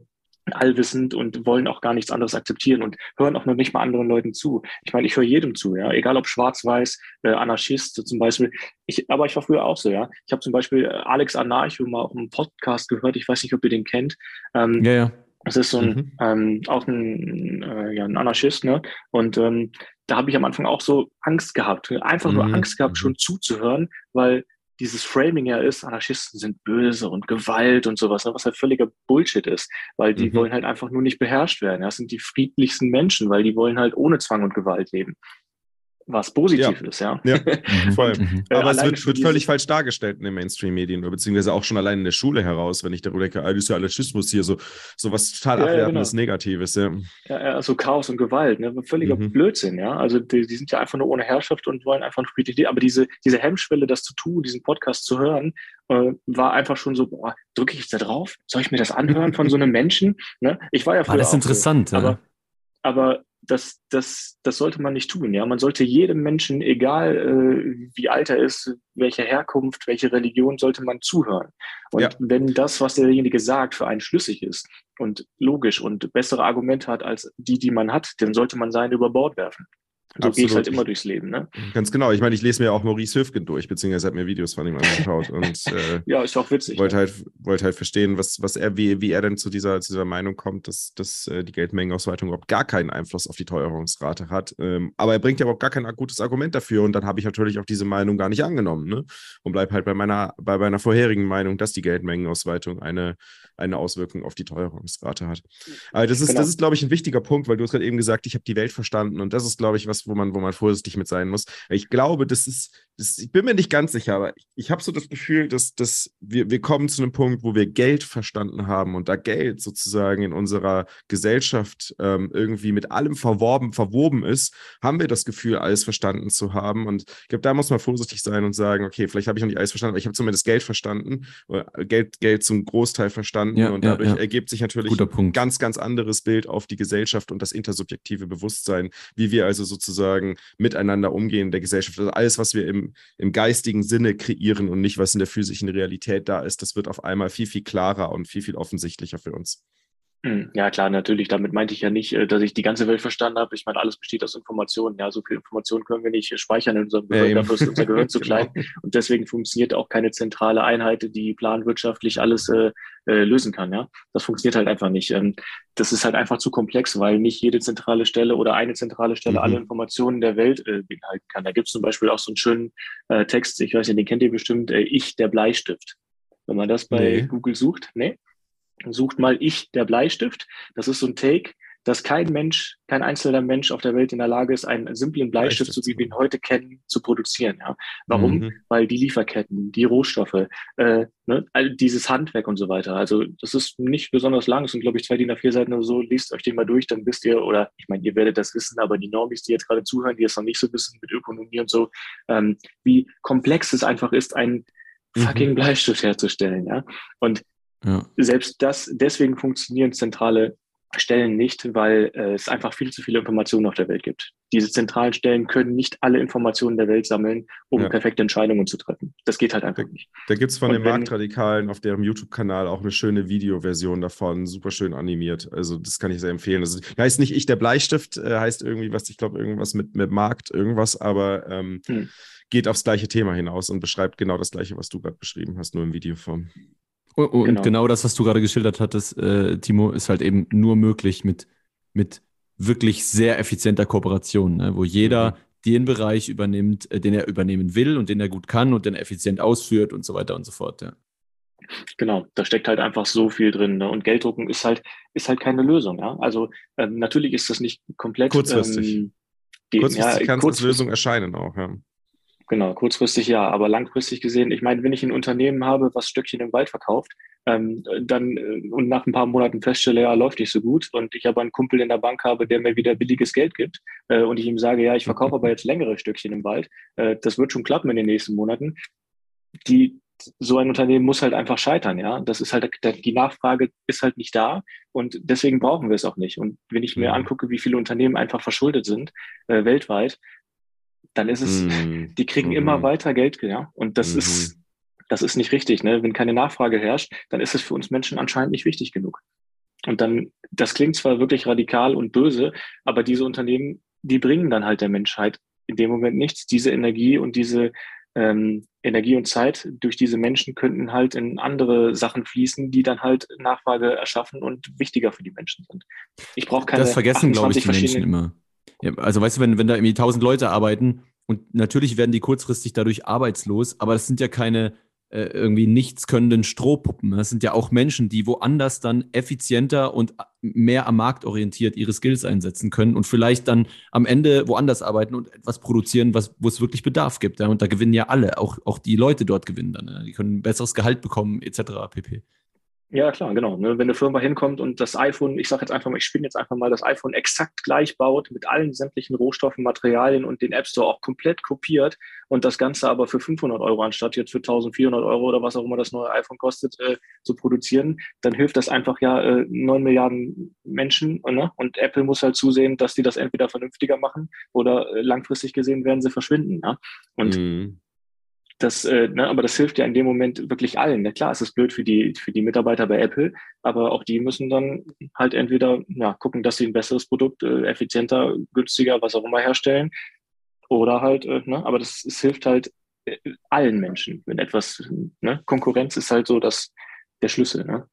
allwissend und wollen auch gar nichts anderes akzeptieren und hören auch noch nicht mal anderen Leuten zu. Ich meine, ich höre jedem zu, ja, egal ob schwarz-weiß, äh, Anarchist zum Beispiel. Ich, aber ich war früher auch so, ja. Ich habe zum Beispiel äh, Alex Anarcho mal auf einem Podcast gehört. Ich weiß nicht, ob ihr den kennt. Ähm, ja, ja. Das ist so ein, mhm. ähm, auch ein, äh, ja, ein Anarchist, ne? Und ähm, da habe ich am Anfang auch so Angst gehabt, einfach nur mhm. Angst gehabt, schon zuzuhören, weil dieses Framing ja ist, Anarchisten sind böse und Gewalt und sowas, ne, was halt völliger Bullshit ist, weil die mhm. wollen halt einfach nur nicht beherrscht werden. Das sind die friedlichsten Menschen, weil die wollen halt ohne Zwang und Gewalt leben was positiv ja. ist, ja. ja voll. Mhm. Aber es wird, wird völlig falsch dargestellt in den Mainstream-Medien, beziehungsweise auch schon allein in der Schule heraus, wenn ich darüber denke, ah, das ist ja Anarchismus hier, so, so was total ja, abwertendes, genau. Negatives, ja. Ja, also Chaos und Gewalt, ne? völliger mhm. Blödsinn, ja. Also die, die, sind ja einfach nur ohne Herrschaft und wollen einfach eine friedliche Idee. Aber diese, diese Hemmschwelle, das zu tun, diesen Podcast zu hören, äh, war einfach schon so, boah, drücke ich jetzt da drauf? Soll ich mir das anhören von so einem Menschen? Ne? Ich war ja früher. Ah, das ist interessant, so, aber, aber das, das, das sollte man nicht tun. Ja, man sollte jedem Menschen, egal äh, wie alt er ist, welche Herkunft, welche Religion, sollte man zuhören. Und ja. wenn das, was derjenige sagt, für einen schlüssig ist und logisch und bessere Argumente hat als die, die man hat, dann sollte man seine über Bord werfen. So gehe ich halt immer durchs Leben. Ne? Ganz genau. Ich meine, ich lese mir auch Maurice Höfgen durch, beziehungsweise habe mir Videos von ihm angeschaut. Und, äh, ja, ist auch witzig. Wollte, ja. halt, wollte halt verstehen, was, was er, wie, wie er denn zu dieser, zu dieser Meinung kommt, dass, dass äh, die Geldmengenausweitung überhaupt gar keinen Einfluss auf die Teuerungsrate hat. Ähm, aber er bringt ja überhaupt gar kein gutes Argument dafür. Und dann habe ich natürlich auch diese Meinung gar nicht angenommen. Ne? Und bleibe halt bei meiner, bei meiner vorherigen Meinung, dass die Geldmengenausweitung eine, eine Auswirkung auf die Teuerungsrate hat. Aber das ist, genau. das ist, glaube ich, ein wichtiger Punkt, weil du hast gerade eben gesagt, ich habe die Welt verstanden. Und das ist, glaube ich, was, wo man, wo man vorsichtig mit sein muss. Ich glaube, das ist, das, ich bin mir nicht ganz sicher, aber ich, ich habe so das Gefühl, dass, dass wir, wir kommen zu einem Punkt, wo wir Geld verstanden haben und da Geld sozusagen in unserer Gesellschaft ähm, irgendwie mit allem verworben, verwoben ist, haben wir das Gefühl, alles verstanden zu haben. Und ich glaube, da muss man vorsichtig sein und sagen, okay, vielleicht habe ich noch nicht alles verstanden, aber ich habe zumindest Geld verstanden, Geld, Geld zum Großteil verstanden. Ja, und dadurch ja, ja. ergibt sich natürlich ein ganz, ganz anderes Bild auf die Gesellschaft und das intersubjektive Bewusstsein, wie wir also sozusagen miteinander umgehen in der Gesellschaft. Also alles, was wir im, im geistigen Sinne kreieren und nicht, was in der physischen Realität da ist, das wird auf einmal viel, viel klarer und viel, viel offensichtlicher für uns. Hm, ja, klar, natürlich. Damit meinte ich ja nicht, äh, dass ich die ganze Welt verstanden habe. Ich meine, alles besteht aus Informationen. Ja, so viel Informationen können wir nicht speichern in unserem Gehirn. Ja, dafür ist unser Gehirn zu klein. Genau. Und deswegen funktioniert auch keine zentrale Einheit, die planwirtschaftlich alles äh, äh, lösen kann. Ja, das funktioniert halt einfach nicht. Ähm, das ist halt einfach zu komplex, weil nicht jede zentrale Stelle oder eine zentrale Stelle mhm. alle Informationen der Welt äh, beinhalten kann. Da gibt es zum Beispiel auch so einen schönen äh, Text, ich weiß nicht, den kennt ihr bestimmt, äh, Ich, der Bleistift. Wenn man das bei nee. Google sucht, ne? Sucht mal ich der Bleistift. Das ist so ein Take, dass kein Mensch, kein einzelner Mensch auf der Welt in der Lage ist, einen simplen Bleistift, so wie wir ihn heute kennen, zu produzieren. Ja. Warum? Mhm. Weil die Lieferketten, die Rohstoffe, äh, ne, all dieses Handwerk und so weiter. Also das ist nicht besonders lang, es sind, glaube ich, zwei DIN A4 Seiten oder so. Liest euch den mal durch, dann wisst ihr, oder ich meine, ihr werdet das wissen, aber die Normis, die jetzt gerade zuhören, die es noch nicht so wissen mit Ökonomie und so, ähm, wie komplex es einfach ist, einen mhm. fucking Bleistift herzustellen. Ja. Und ja. Selbst das, deswegen funktionieren zentrale Stellen nicht, weil äh, es einfach viel zu viele Informationen auf der Welt gibt. Diese zentralen Stellen können nicht alle Informationen der Welt sammeln, um ja. perfekte Entscheidungen zu treffen. Das geht halt einfach nicht. Da gibt es von Und den wenn, Marktradikalen auf deren YouTube-Kanal auch eine schöne Videoversion davon, super schön animiert. Also das kann ich sehr empfehlen. Das heißt nicht ich der Bleistift, äh, heißt irgendwie was, ich glaube irgendwas mit, mit Markt, irgendwas, aber ähm, hm. geht aufs gleiche Thema hinaus und beschreibt genau das gleiche, was du gerade beschrieben hast, nur in Videoform. Und genau. genau. das, was du gerade geschildert hattest, äh, Timo, ist halt eben nur möglich mit, mit wirklich sehr effizienter Kooperation, ne? wo jeder mhm. den Bereich übernimmt, äh, den er übernehmen will und den er gut kann und den er effizient ausführt und so weiter und so fort. Ja. Genau, da steckt halt einfach so viel drin. Ne? Und Gelddrucken ist halt, ist halt keine Lösung. Ja? Also ähm, natürlich ist das nicht komplett. Kurzfristig. Ähm, die, kurzfristig ja, kann es als Lösung erscheinen auch, ja. Genau, kurzfristig ja, aber langfristig gesehen, ich meine, wenn ich ein Unternehmen habe, was Stöckchen im Wald verkauft, ähm, dann äh, und nach ein paar Monaten feststelle, ja, läuft nicht so gut und ich aber einen Kumpel in der Bank habe, der mir wieder billiges Geld gibt äh, und ich ihm sage, ja, ich verkaufe aber jetzt längere Stückchen im Wald, äh, das wird schon klappen in den nächsten Monaten. Die, so ein Unternehmen muss halt einfach scheitern, ja. Das ist halt, die Nachfrage ist halt nicht da und deswegen brauchen wir es auch nicht. Und wenn ich mir mhm. angucke, wie viele Unternehmen einfach verschuldet sind, äh, weltweit, dann ist es, mm. die kriegen mm. immer weiter Geld, ja. Und das mm. ist, das ist nicht richtig. Ne? Wenn keine Nachfrage herrscht, dann ist es für uns Menschen anscheinend nicht wichtig genug. Und dann, das klingt zwar wirklich radikal und böse, aber diese Unternehmen, die bringen dann halt der Menschheit in dem Moment nichts. Diese Energie und diese ähm, Energie und Zeit durch diese Menschen könnten halt in andere Sachen fließen, die dann halt Nachfrage erschaffen und wichtiger für die Menschen sind. Ich brauche keine. Das vergessen, glaube ich, die Menschen immer. Ja, also weißt du, wenn, wenn da irgendwie tausend Leute arbeiten und natürlich werden die kurzfristig dadurch arbeitslos, aber das sind ja keine äh, irgendwie nichts könnenden Strohpuppen. Das sind ja auch Menschen, die woanders dann effizienter und mehr am Markt orientiert ihre Skills einsetzen können und vielleicht dann am Ende woanders arbeiten und etwas produzieren, was, wo es wirklich Bedarf gibt. Ja? Und da gewinnen ja alle, auch, auch die Leute dort gewinnen dann. Ja? Die können ein besseres Gehalt bekommen, etc. pp. Ja, klar, genau. Ne? Wenn eine Firma hinkommt und das iPhone, ich sage jetzt einfach mal, ich spinne jetzt einfach mal, das iPhone exakt gleich baut mit allen sämtlichen Rohstoffen, Materialien und den App Store auch komplett kopiert und das Ganze aber für 500 Euro anstatt jetzt für 1400 Euro oder was auch immer das neue iPhone kostet, äh, zu produzieren, dann hilft das einfach ja äh, 9 Milliarden Menschen ne? und Apple muss halt zusehen, dass die das entweder vernünftiger machen oder äh, langfristig gesehen werden sie verschwinden. Ja? Und mhm das, äh, ne, aber das hilft ja in dem Moment wirklich allen. Ne? Klar, es ist blöd für die, für die Mitarbeiter bei Apple, aber auch die müssen dann halt entweder ja, gucken, dass sie ein besseres Produkt äh, effizienter, günstiger, was auch immer herstellen. Oder halt, äh, ne, aber das, es hilft halt äh, allen Menschen, wenn etwas, ne, Konkurrenz ist halt so das, der Schlüssel, ne?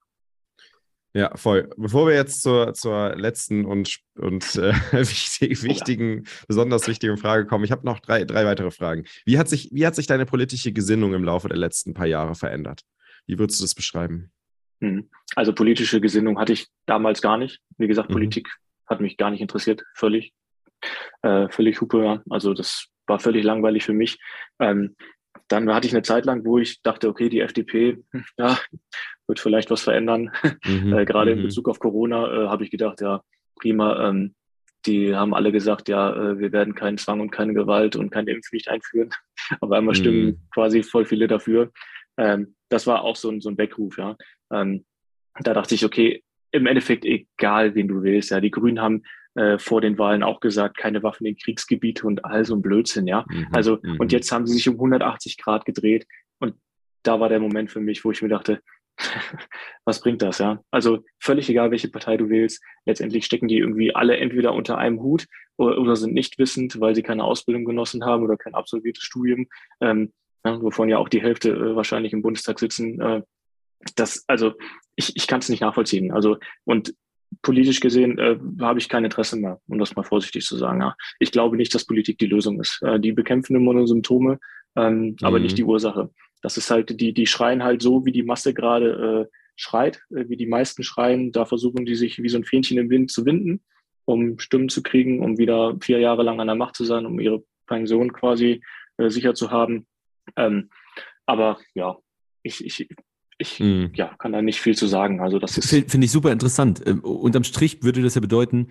Ja, voll. Bevor wir jetzt zur, zur letzten und, und äh, wichtig, wichtigen, besonders wichtigen Frage kommen, ich habe noch drei, drei weitere Fragen. Wie hat, sich, wie hat sich deine politische Gesinnung im Laufe der letzten paar Jahre verändert? Wie würdest du das beschreiben? Hm. Also politische Gesinnung hatte ich damals gar nicht. Wie gesagt, mhm. Politik hat mich gar nicht interessiert, völlig. Äh, völlig Hupe, also das war völlig langweilig für mich. Ähm, dann hatte ich eine Zeit lang, wo ich dachte, okay, die FDP, ja, wird vielleicht was verändern. Mhm, äh, Gerade in mhm. Bezug auf Corona äh, habe ich gedacht, ja, prima. Ähm, die haben alle gesagt, ja, äh, wir werden keinen Zwang und keine Gewalt und keine Impfpflicht einführen. Aber einmal stimmen mhm. quasi voll viele dafür. Ähm, das war auch so ein, so ein Weckruf, ja. Ähm, da dachte ich, okay, im Endeffekt egal, wen du willst. Ja, die Grünen haben äh, vor den Wahlen auch gesagt, keine Waffen in Kriegsgebiete und all so ein Blödsinn, ja. Mhm, also, mhm. und jetzt haben sie sich um 180 Grad gedreht und da war der Moment für mich, wo ich mir dachte, was bringt das, ja? Also völlig egal, welche Partei du wählst, letztendlich stecken die irgendwie alle entweder unter einem Hut oder, oder sind nicht wissend, weil sie keine Ausbildung genossen haben oder kein absolviertes Studium, ähm, ja, wovon ja auch die Hälfte äh, wahrscheinlich im Bundestag sitzen. Äh, das, also ich, ich kann es nicht nachvollziehen. Also und politisch gesehen äh, habe ich kein Interesse mehr, um das mal vorsichtig zu sagen. Ja. Ich glaube nicht, dass Politik die Lösung ist. Äh, die bekämpfen immer nur Symptome, ähm, mhm. aber nicht die Ursache. Das ist halt, die, die schreien halt so, wie die Masse gerade äh, schreit, äh, wie die meisten schreien. Da versuchen die sich wie so ein Fähnchen im Wind zu winden, um Stimmen zu kriegen, um wieder vier Jahre lang an der Macht zu sein, um ihre Pension quasi äh, sicher zu haben. Ähm, aber ja, ich, ich ich mhm. ja, kann da nicht viel zu sagen. Also das. Finde ich super interessant. Ähm, unterm Strich würde das ja bedeuten,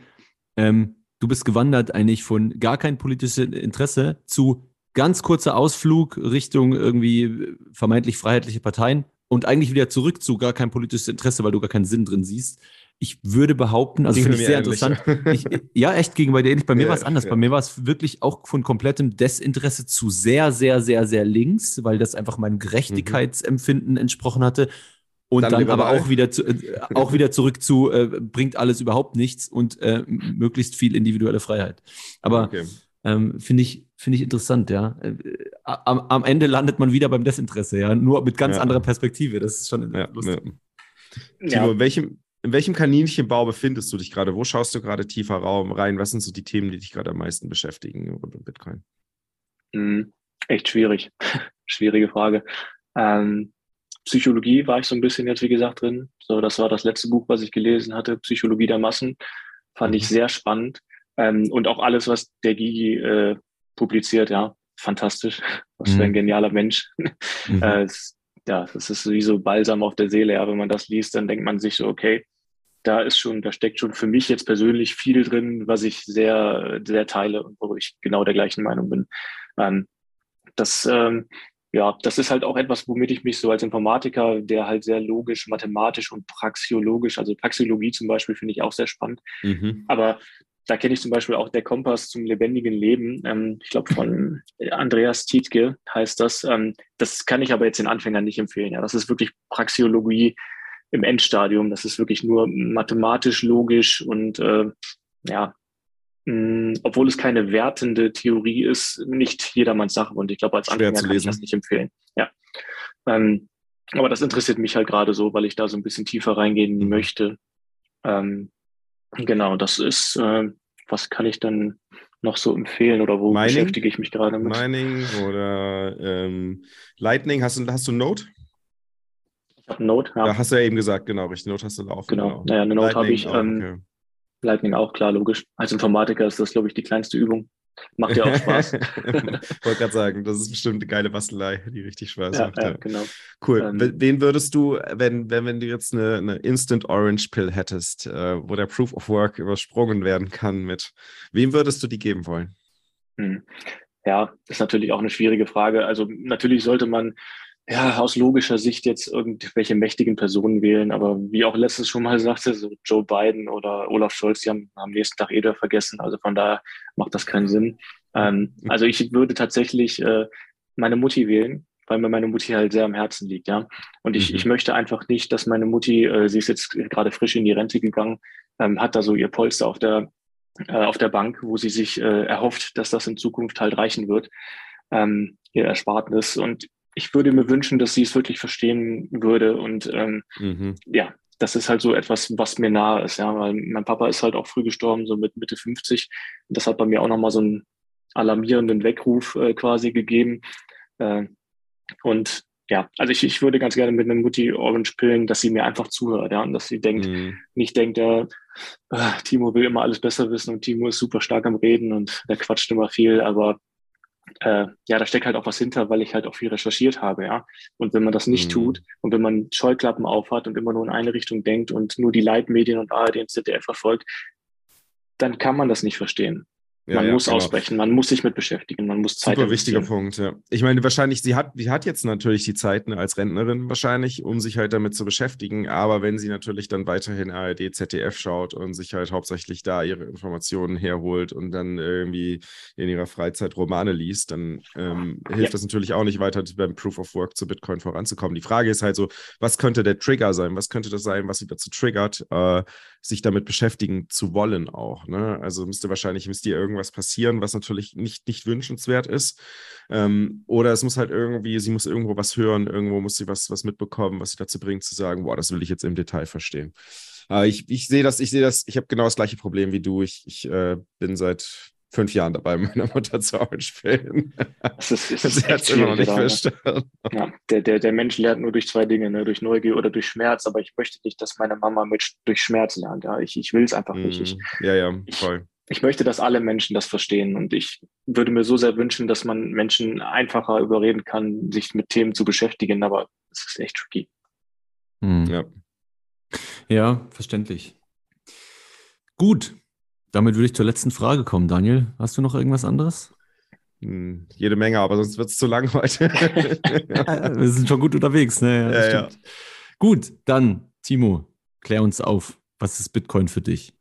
ähm, du bist gewandert eigentlich von gar kein politisches Interesse zu ganz kurzer Ausflug Richtung irgendwie vermeintlich freiheitliche Parteien und eigentlich wieder zurück zu gar kein politisches Interesse, weil du gar keinen Sinn drin siehst. Ich würde behaupten, also finde ich sehr ähnlich. interessant. Ich, ja, echt gegenüber dir ähnlich. Bei mir ja, war es anders. Ja. Bei mir war es wirklich auch von komplettem Desinteresse zu sehr, sehr, sehr, sehr links, weil das einfach meinem Gerechtigkeitsempfinden entsprochen hatte. Und dann, dann aber auch wieder, zu, äh, auch wieder zurück zu, äh, bringt alles überhaupt nichts und äh, möglichst viel individuelle Freiheit. Aber okay. ähm, finde ich, finde ich interessant, ja. Äh, am, am, Ende landet man wieder beim Desinteresse, ja. Nur mit ganz ja. anderer Perspektive. Das ist schon ja, lustig. Ja. Timo, welchem, in welchem Kaninchenbau befindest du dich gerade? Wo schaust du gerade tiefer Raum rein? Was sind so die Themen, die dich gerade am meisten beschäftigen rund um Bitcoin? Mhm. Echt schwierig. Schwierige Frage. Ähm, Psychologie war ich so ein bisschen jetzt, wie gesagt, drin. So, das war das letzte Buch, was ich gelesen hatte, Psychologie der Massen. Fand ich mhm. sehr spannend. Ähm, und auch alles, was der Gigi äh, publiziert, ja, fantastisch. Was für ein mhm. genialer Mensch. Mhm. äh, ja, das ist wie so Balsam auf der Seele. Ja, wenn man das liest, dann denkt man sich so, okay, da ist schon, da steckt schon für mich jetzt persönlich viel drin, was ich sehr, sehr teile und wo ich genau der gleichen Meinung bin. Ähm, das ähm, ja, das ist halt auch etwas, womit ich mich so als Informatiker, der halt sehr logisch, mathematisch und praxiologisch, also Praxiologie zum Beispiel, finde ich auch sehr spannend. Mhm. Aber da kenne ich zum Beispiel auch der Kompass zum lebendigen Leben. Ähm, ich glaube, von Andreas Tietke heißt das. Ähm, das kann ich aber jetzt den Anfängern nicht empfehlen. Ja, das ist wirklich Praxiologie im Endstadium. Das ist wirklich nur mathematisch, logisch und äh, ja, mh, obwohl es keine wertende Theorie ist, nicht jedermanns Sache. Und ich glaube, als Anfänger kann ich das nicht empfehlen. Ja. Ähm, aber das interessiert mich halt gerade so, weil ich da so ein bisschen tiefer reingehen mhm. möchte. Ähm, genau, das ist, äh, was kann ich dann noch so empfehlen oder wo Mining? beschäftige ich mich gerade mit? Mining oder ähm, Lightning, hast du, hast du Note? Ich habe Note, ja. ja. Hast du ja eben gesagt, genau, richtig. Note hast du laufen. Genau, genau. naja, eine Note habe ich. Ähm, okay. Lightning auch, klar, logisch. Als Informatiker ist das, glaube ich, die kleinste Übung. Macht ja auch Spaß. Wollte gerade sagen, das ist bestimmt eine geile Bastelei, die richtig Spaß ja, macht. Ja, ja. genau. Cool. Ähm, Wen würdest du, wenn, wenn, wenn du jetzt eine, eine Instant Orange Pill hättest, äh, wo der Proof of Work übersprungen werden kann mit, wem würdest du die geben wollen? Hm. Ja, ist natürlich auch eine schwierige Frage. Also natürlich sollte man ja, aus logischer Sicht jetzt irgendwelche mächtigen Personen wählen, aber wie auch letztens schon mal sagte, so Joe Biden oder Olaf Scholz, die haben am nächsten Tag eh vergessen, also von daher macht das keinen Sinn. Ähm, also ich würde tatsächlich äh, meine Mutti wählen, weil mir meine Mutti halt sehr am Herzen liegt, ja. Und ich, mhm. ich möchte einfach nicht, dass meine Mutti, äh, sie ist jetzt gerade frisch in die Rente gegangen, ähm, hat da so ihr Polster auf der, äh, auf der Bank, wo sie sich äh, erhofft, dass das in Zukunft halt reichen wird, ähm, ihr Erspartnis. Und ich würde mir wünschen, dass sie es wirklich verstehen würde. Und ähm, mhm. ja, das ist halt so etwas, was mir nahe ist, ja, weil mein Papa ist halt auch früh gestorben, so mit Mitte 50. Und das hat bei mir auch nochmal so einen alarmierenden Weckruf äh, quasi gegeben. Äh, und ja, also ich, ich würde ganz gerne mit einer Mutti Orange pillen, dass sie mir einfach zuhört, ja, und dass sie denkt, mhm. nicht denkt, ja, äh, Timo will immer alles besser wissen und Timo ist super stark am Reden und der quatscht immer viel, aber äh, ja, da steckt halt auch was hinter, weil ich halt auch viel recherchiert habe, ja. Und wenn man das nicht mhm. tut und wenn man Scheuklappen aufhat und immer nur in eine Richtung denkt und nur die Leitmedien und ARD und ZDF verfolgt, dann kann man das nicht verstehen. Ja, man ja, muss genau. ausbrechen, man muss sich mit beschäftigen, man muss Zeit. Super wichtiger Punkt, ja. Ich meine, wahrscheinlich, sie hat, sie hat jetzt natürlich die Zeit ne, als Rentnerin wahrscheinlich, um sich halt damit zu beschäftigen, aber wenn sie natürlich dann weiterhin ARD, ZDF schaut und sich halt hauptsächlich da ihre Informationen herholt und dann irgendwie in ihrer Freizeit Romane liest, dann ähm, hilft ja. das natürlich auch nicht weiter beim Proof of Work zu Bitcoin voranzukommen. Die Frage ist halt so, was könnte der Trigger sein? Was könnte das sein, was sie dazu triggert, äh, sich damit beschäftigen zu wollen auch? Ne? Also müsste wahrscheinlich, müsst ihr irgendwie irgendwas passieren, was natürlich nicht, nicht wünschenswert ist. Ähm, oder es muss halt irgendwie, sie muss irgendwo was hören, irgendwo muss sie was, was mitbekommen, was sie dazu bringt, zu sagen, boah, das will ich jetzt im Detail verstehen. Äh, ich, ich sehe das, ich sehe das, ich habe genau das gleiche Problem wie du. Ich, ich äh, bin seit fünf Jahren dabei, meiner Mutter zu spielen. Das ist, das ist hat immer noch nicht verstanden. Ja, der, der, der Mensch lernt nur durch zwei Dinge, ne? durch Neugier oder durch Schmerz, aber ich möchte nicht, dass meine Mama mit, durch Schmerz lernt. Ja? Ich, ich will es einfach nicht. Ich, mm, ja, ja, voll ich möchte, dass alle Menschen das verstehen und ich würde mir so sehr wünschen, dass man Menschen einfacher überreden kann, sich mit Themen zu beschäftigen, aber es ist echt tricky. Hm. Ja. ja, verständlich. Gut, damit würde ich zur letzten Frage kommen. Daniel, hast du noch irgendwas anderes? Hm, jede Menge, aber sonst wird es zu lang heute. Wir sind schon gut unterwegs, ne? Ja, ja, ja. Gut, dann, Timo, klär uns auf. Was ist Bitcoin für dich?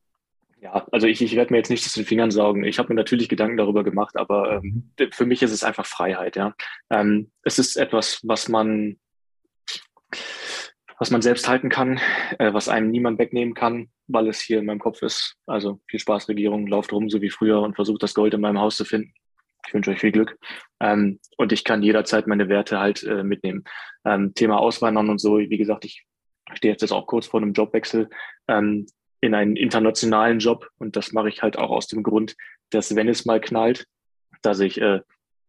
Ja, also ich, ich werde mir jetzt nicht aus den Fingern saugen. Ich habe mir natürlich Gedanken darüber gemacht, aber ähm, mhm. für mich ist es einfach Freiheit, ja. Ähm, es ist etwas, was man, was man selbst halten kann, äh, was einem niemand wegnehmen kann, weil es hier in meinem Kopf ist. Also viel Spaß, Regierung, lauft rum, so wie früher und versucht das Gold in meinem Haus zu finden. Ich wünsche euch viel Glück. Ähm, und ich kann jederzeit meine Werte halt äh, mitnehmen. Ähm, Thema Auswandern und so, wie gesagt, ich stehe jetzt auch kurz vor einem Jobwechsel ähm, in einen internationalen Job. Und das mache ich halt auch aus dem Grund, dass wenn es mal knallt, dass ich, äh,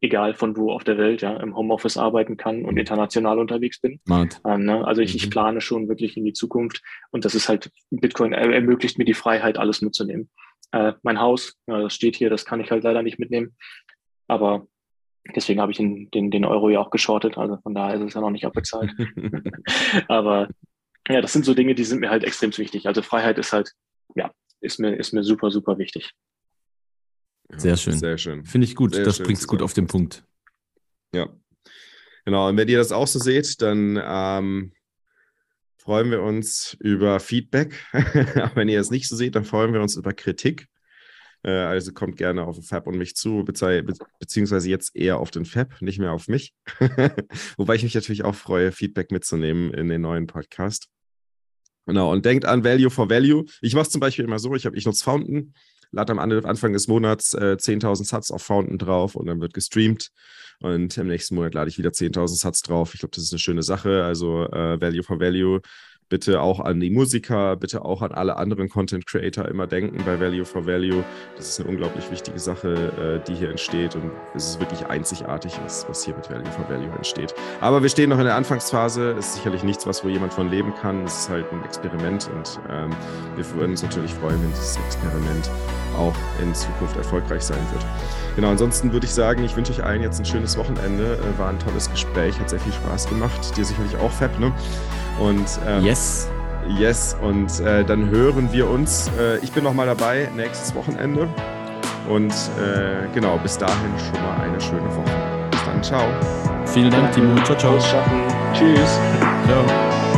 egal von wo auf der Welt, ja, im Homeoffice arbeiten kann und international unterwegs bin. Ähm, ne? Also ich, ich mhm. plane schon wirklich in die Zukunft und das ist halt, Bitcoin ermöglicht mir die Freiheit, alles mitzunehmen. Äh, mein Haus, ja, das steht hier, das kann ich halt leider nicht mitnehmen. Aber deswegen habe ich den, den, den Euro ja auch geschortet. Also von daher ist es ja noch nicht abbezahlt. Aber ja, das sind so Dinge, die sind mir halt extrem wichtig. Also Freiheit ist halt, ja, ist mir, ist mir super, super wichtig. Sehr schön. Sehr schön. Finde ich gut. Sehr das bringt es gut auf den Punkt. Ja. Genau. Und wenn ihr das auch so seht, dann ähm, freuen wir uns über Feedback. wenn ihr es nicht so seht, dann freuen wir uns über Kritik. Äh, also kommt gerne auf den Fab und mich zu, beziehungsweise jetzt eher auf den Fab, nicht mehr auf mich. Wobei ich mich natürlich auch freue, Feedback mitzunehmen in den neuen Podcast. Genau, und denkt an Value for Value. Ich mache es zum Beispiel immer so, ich, ich nutze Fountain, lade am Anfang des Monats äh, 10.000 Satz auf Fountain drauf und dann wird gestreamt. Und im nächsten Monat lade ich wieder 10.000 Satz drauf. Ich glaube, das ist eine schöne Sache. Also äh, Value for Value bitte auch an die Musiker, bitte auch an alle anderen Content Creator immer denken bei Value for Value. Das ist eine unglaublich wichtige Sache, äh, die hier entsteht und es ist wirklich einzigartig, was, was hier mit Value for Value entsteht. Aber wir stehen noch in der Anfangsphase. Es ist sicherlich nichts, was wo jemand von leben kann. Es ist halt ein Experiment und ähm, wir würden uns natürlich freuen, wenn dieses Experiment auch in Zukunft erfolgreich sein wird. Genau, ansonsten würde ich sagen, ich wünsche euch allen jetzt ein schönes Wochenende. Äh, war ein tolles Gespräch, hat sehr viel Spaß gemacht. Dir sicherlich auch, Fab, ne? Und ähm, yes. Yes, und äh, dann hören wir uns. Äh, ich bin nochmal dabei nächstes Wochenende. Und äh, genau, bis dahin schon mal eine schöne Woche. Bis dann, ciao. Vielen Dank, Timo. Ciao, ciao. Tschüss. Ciao.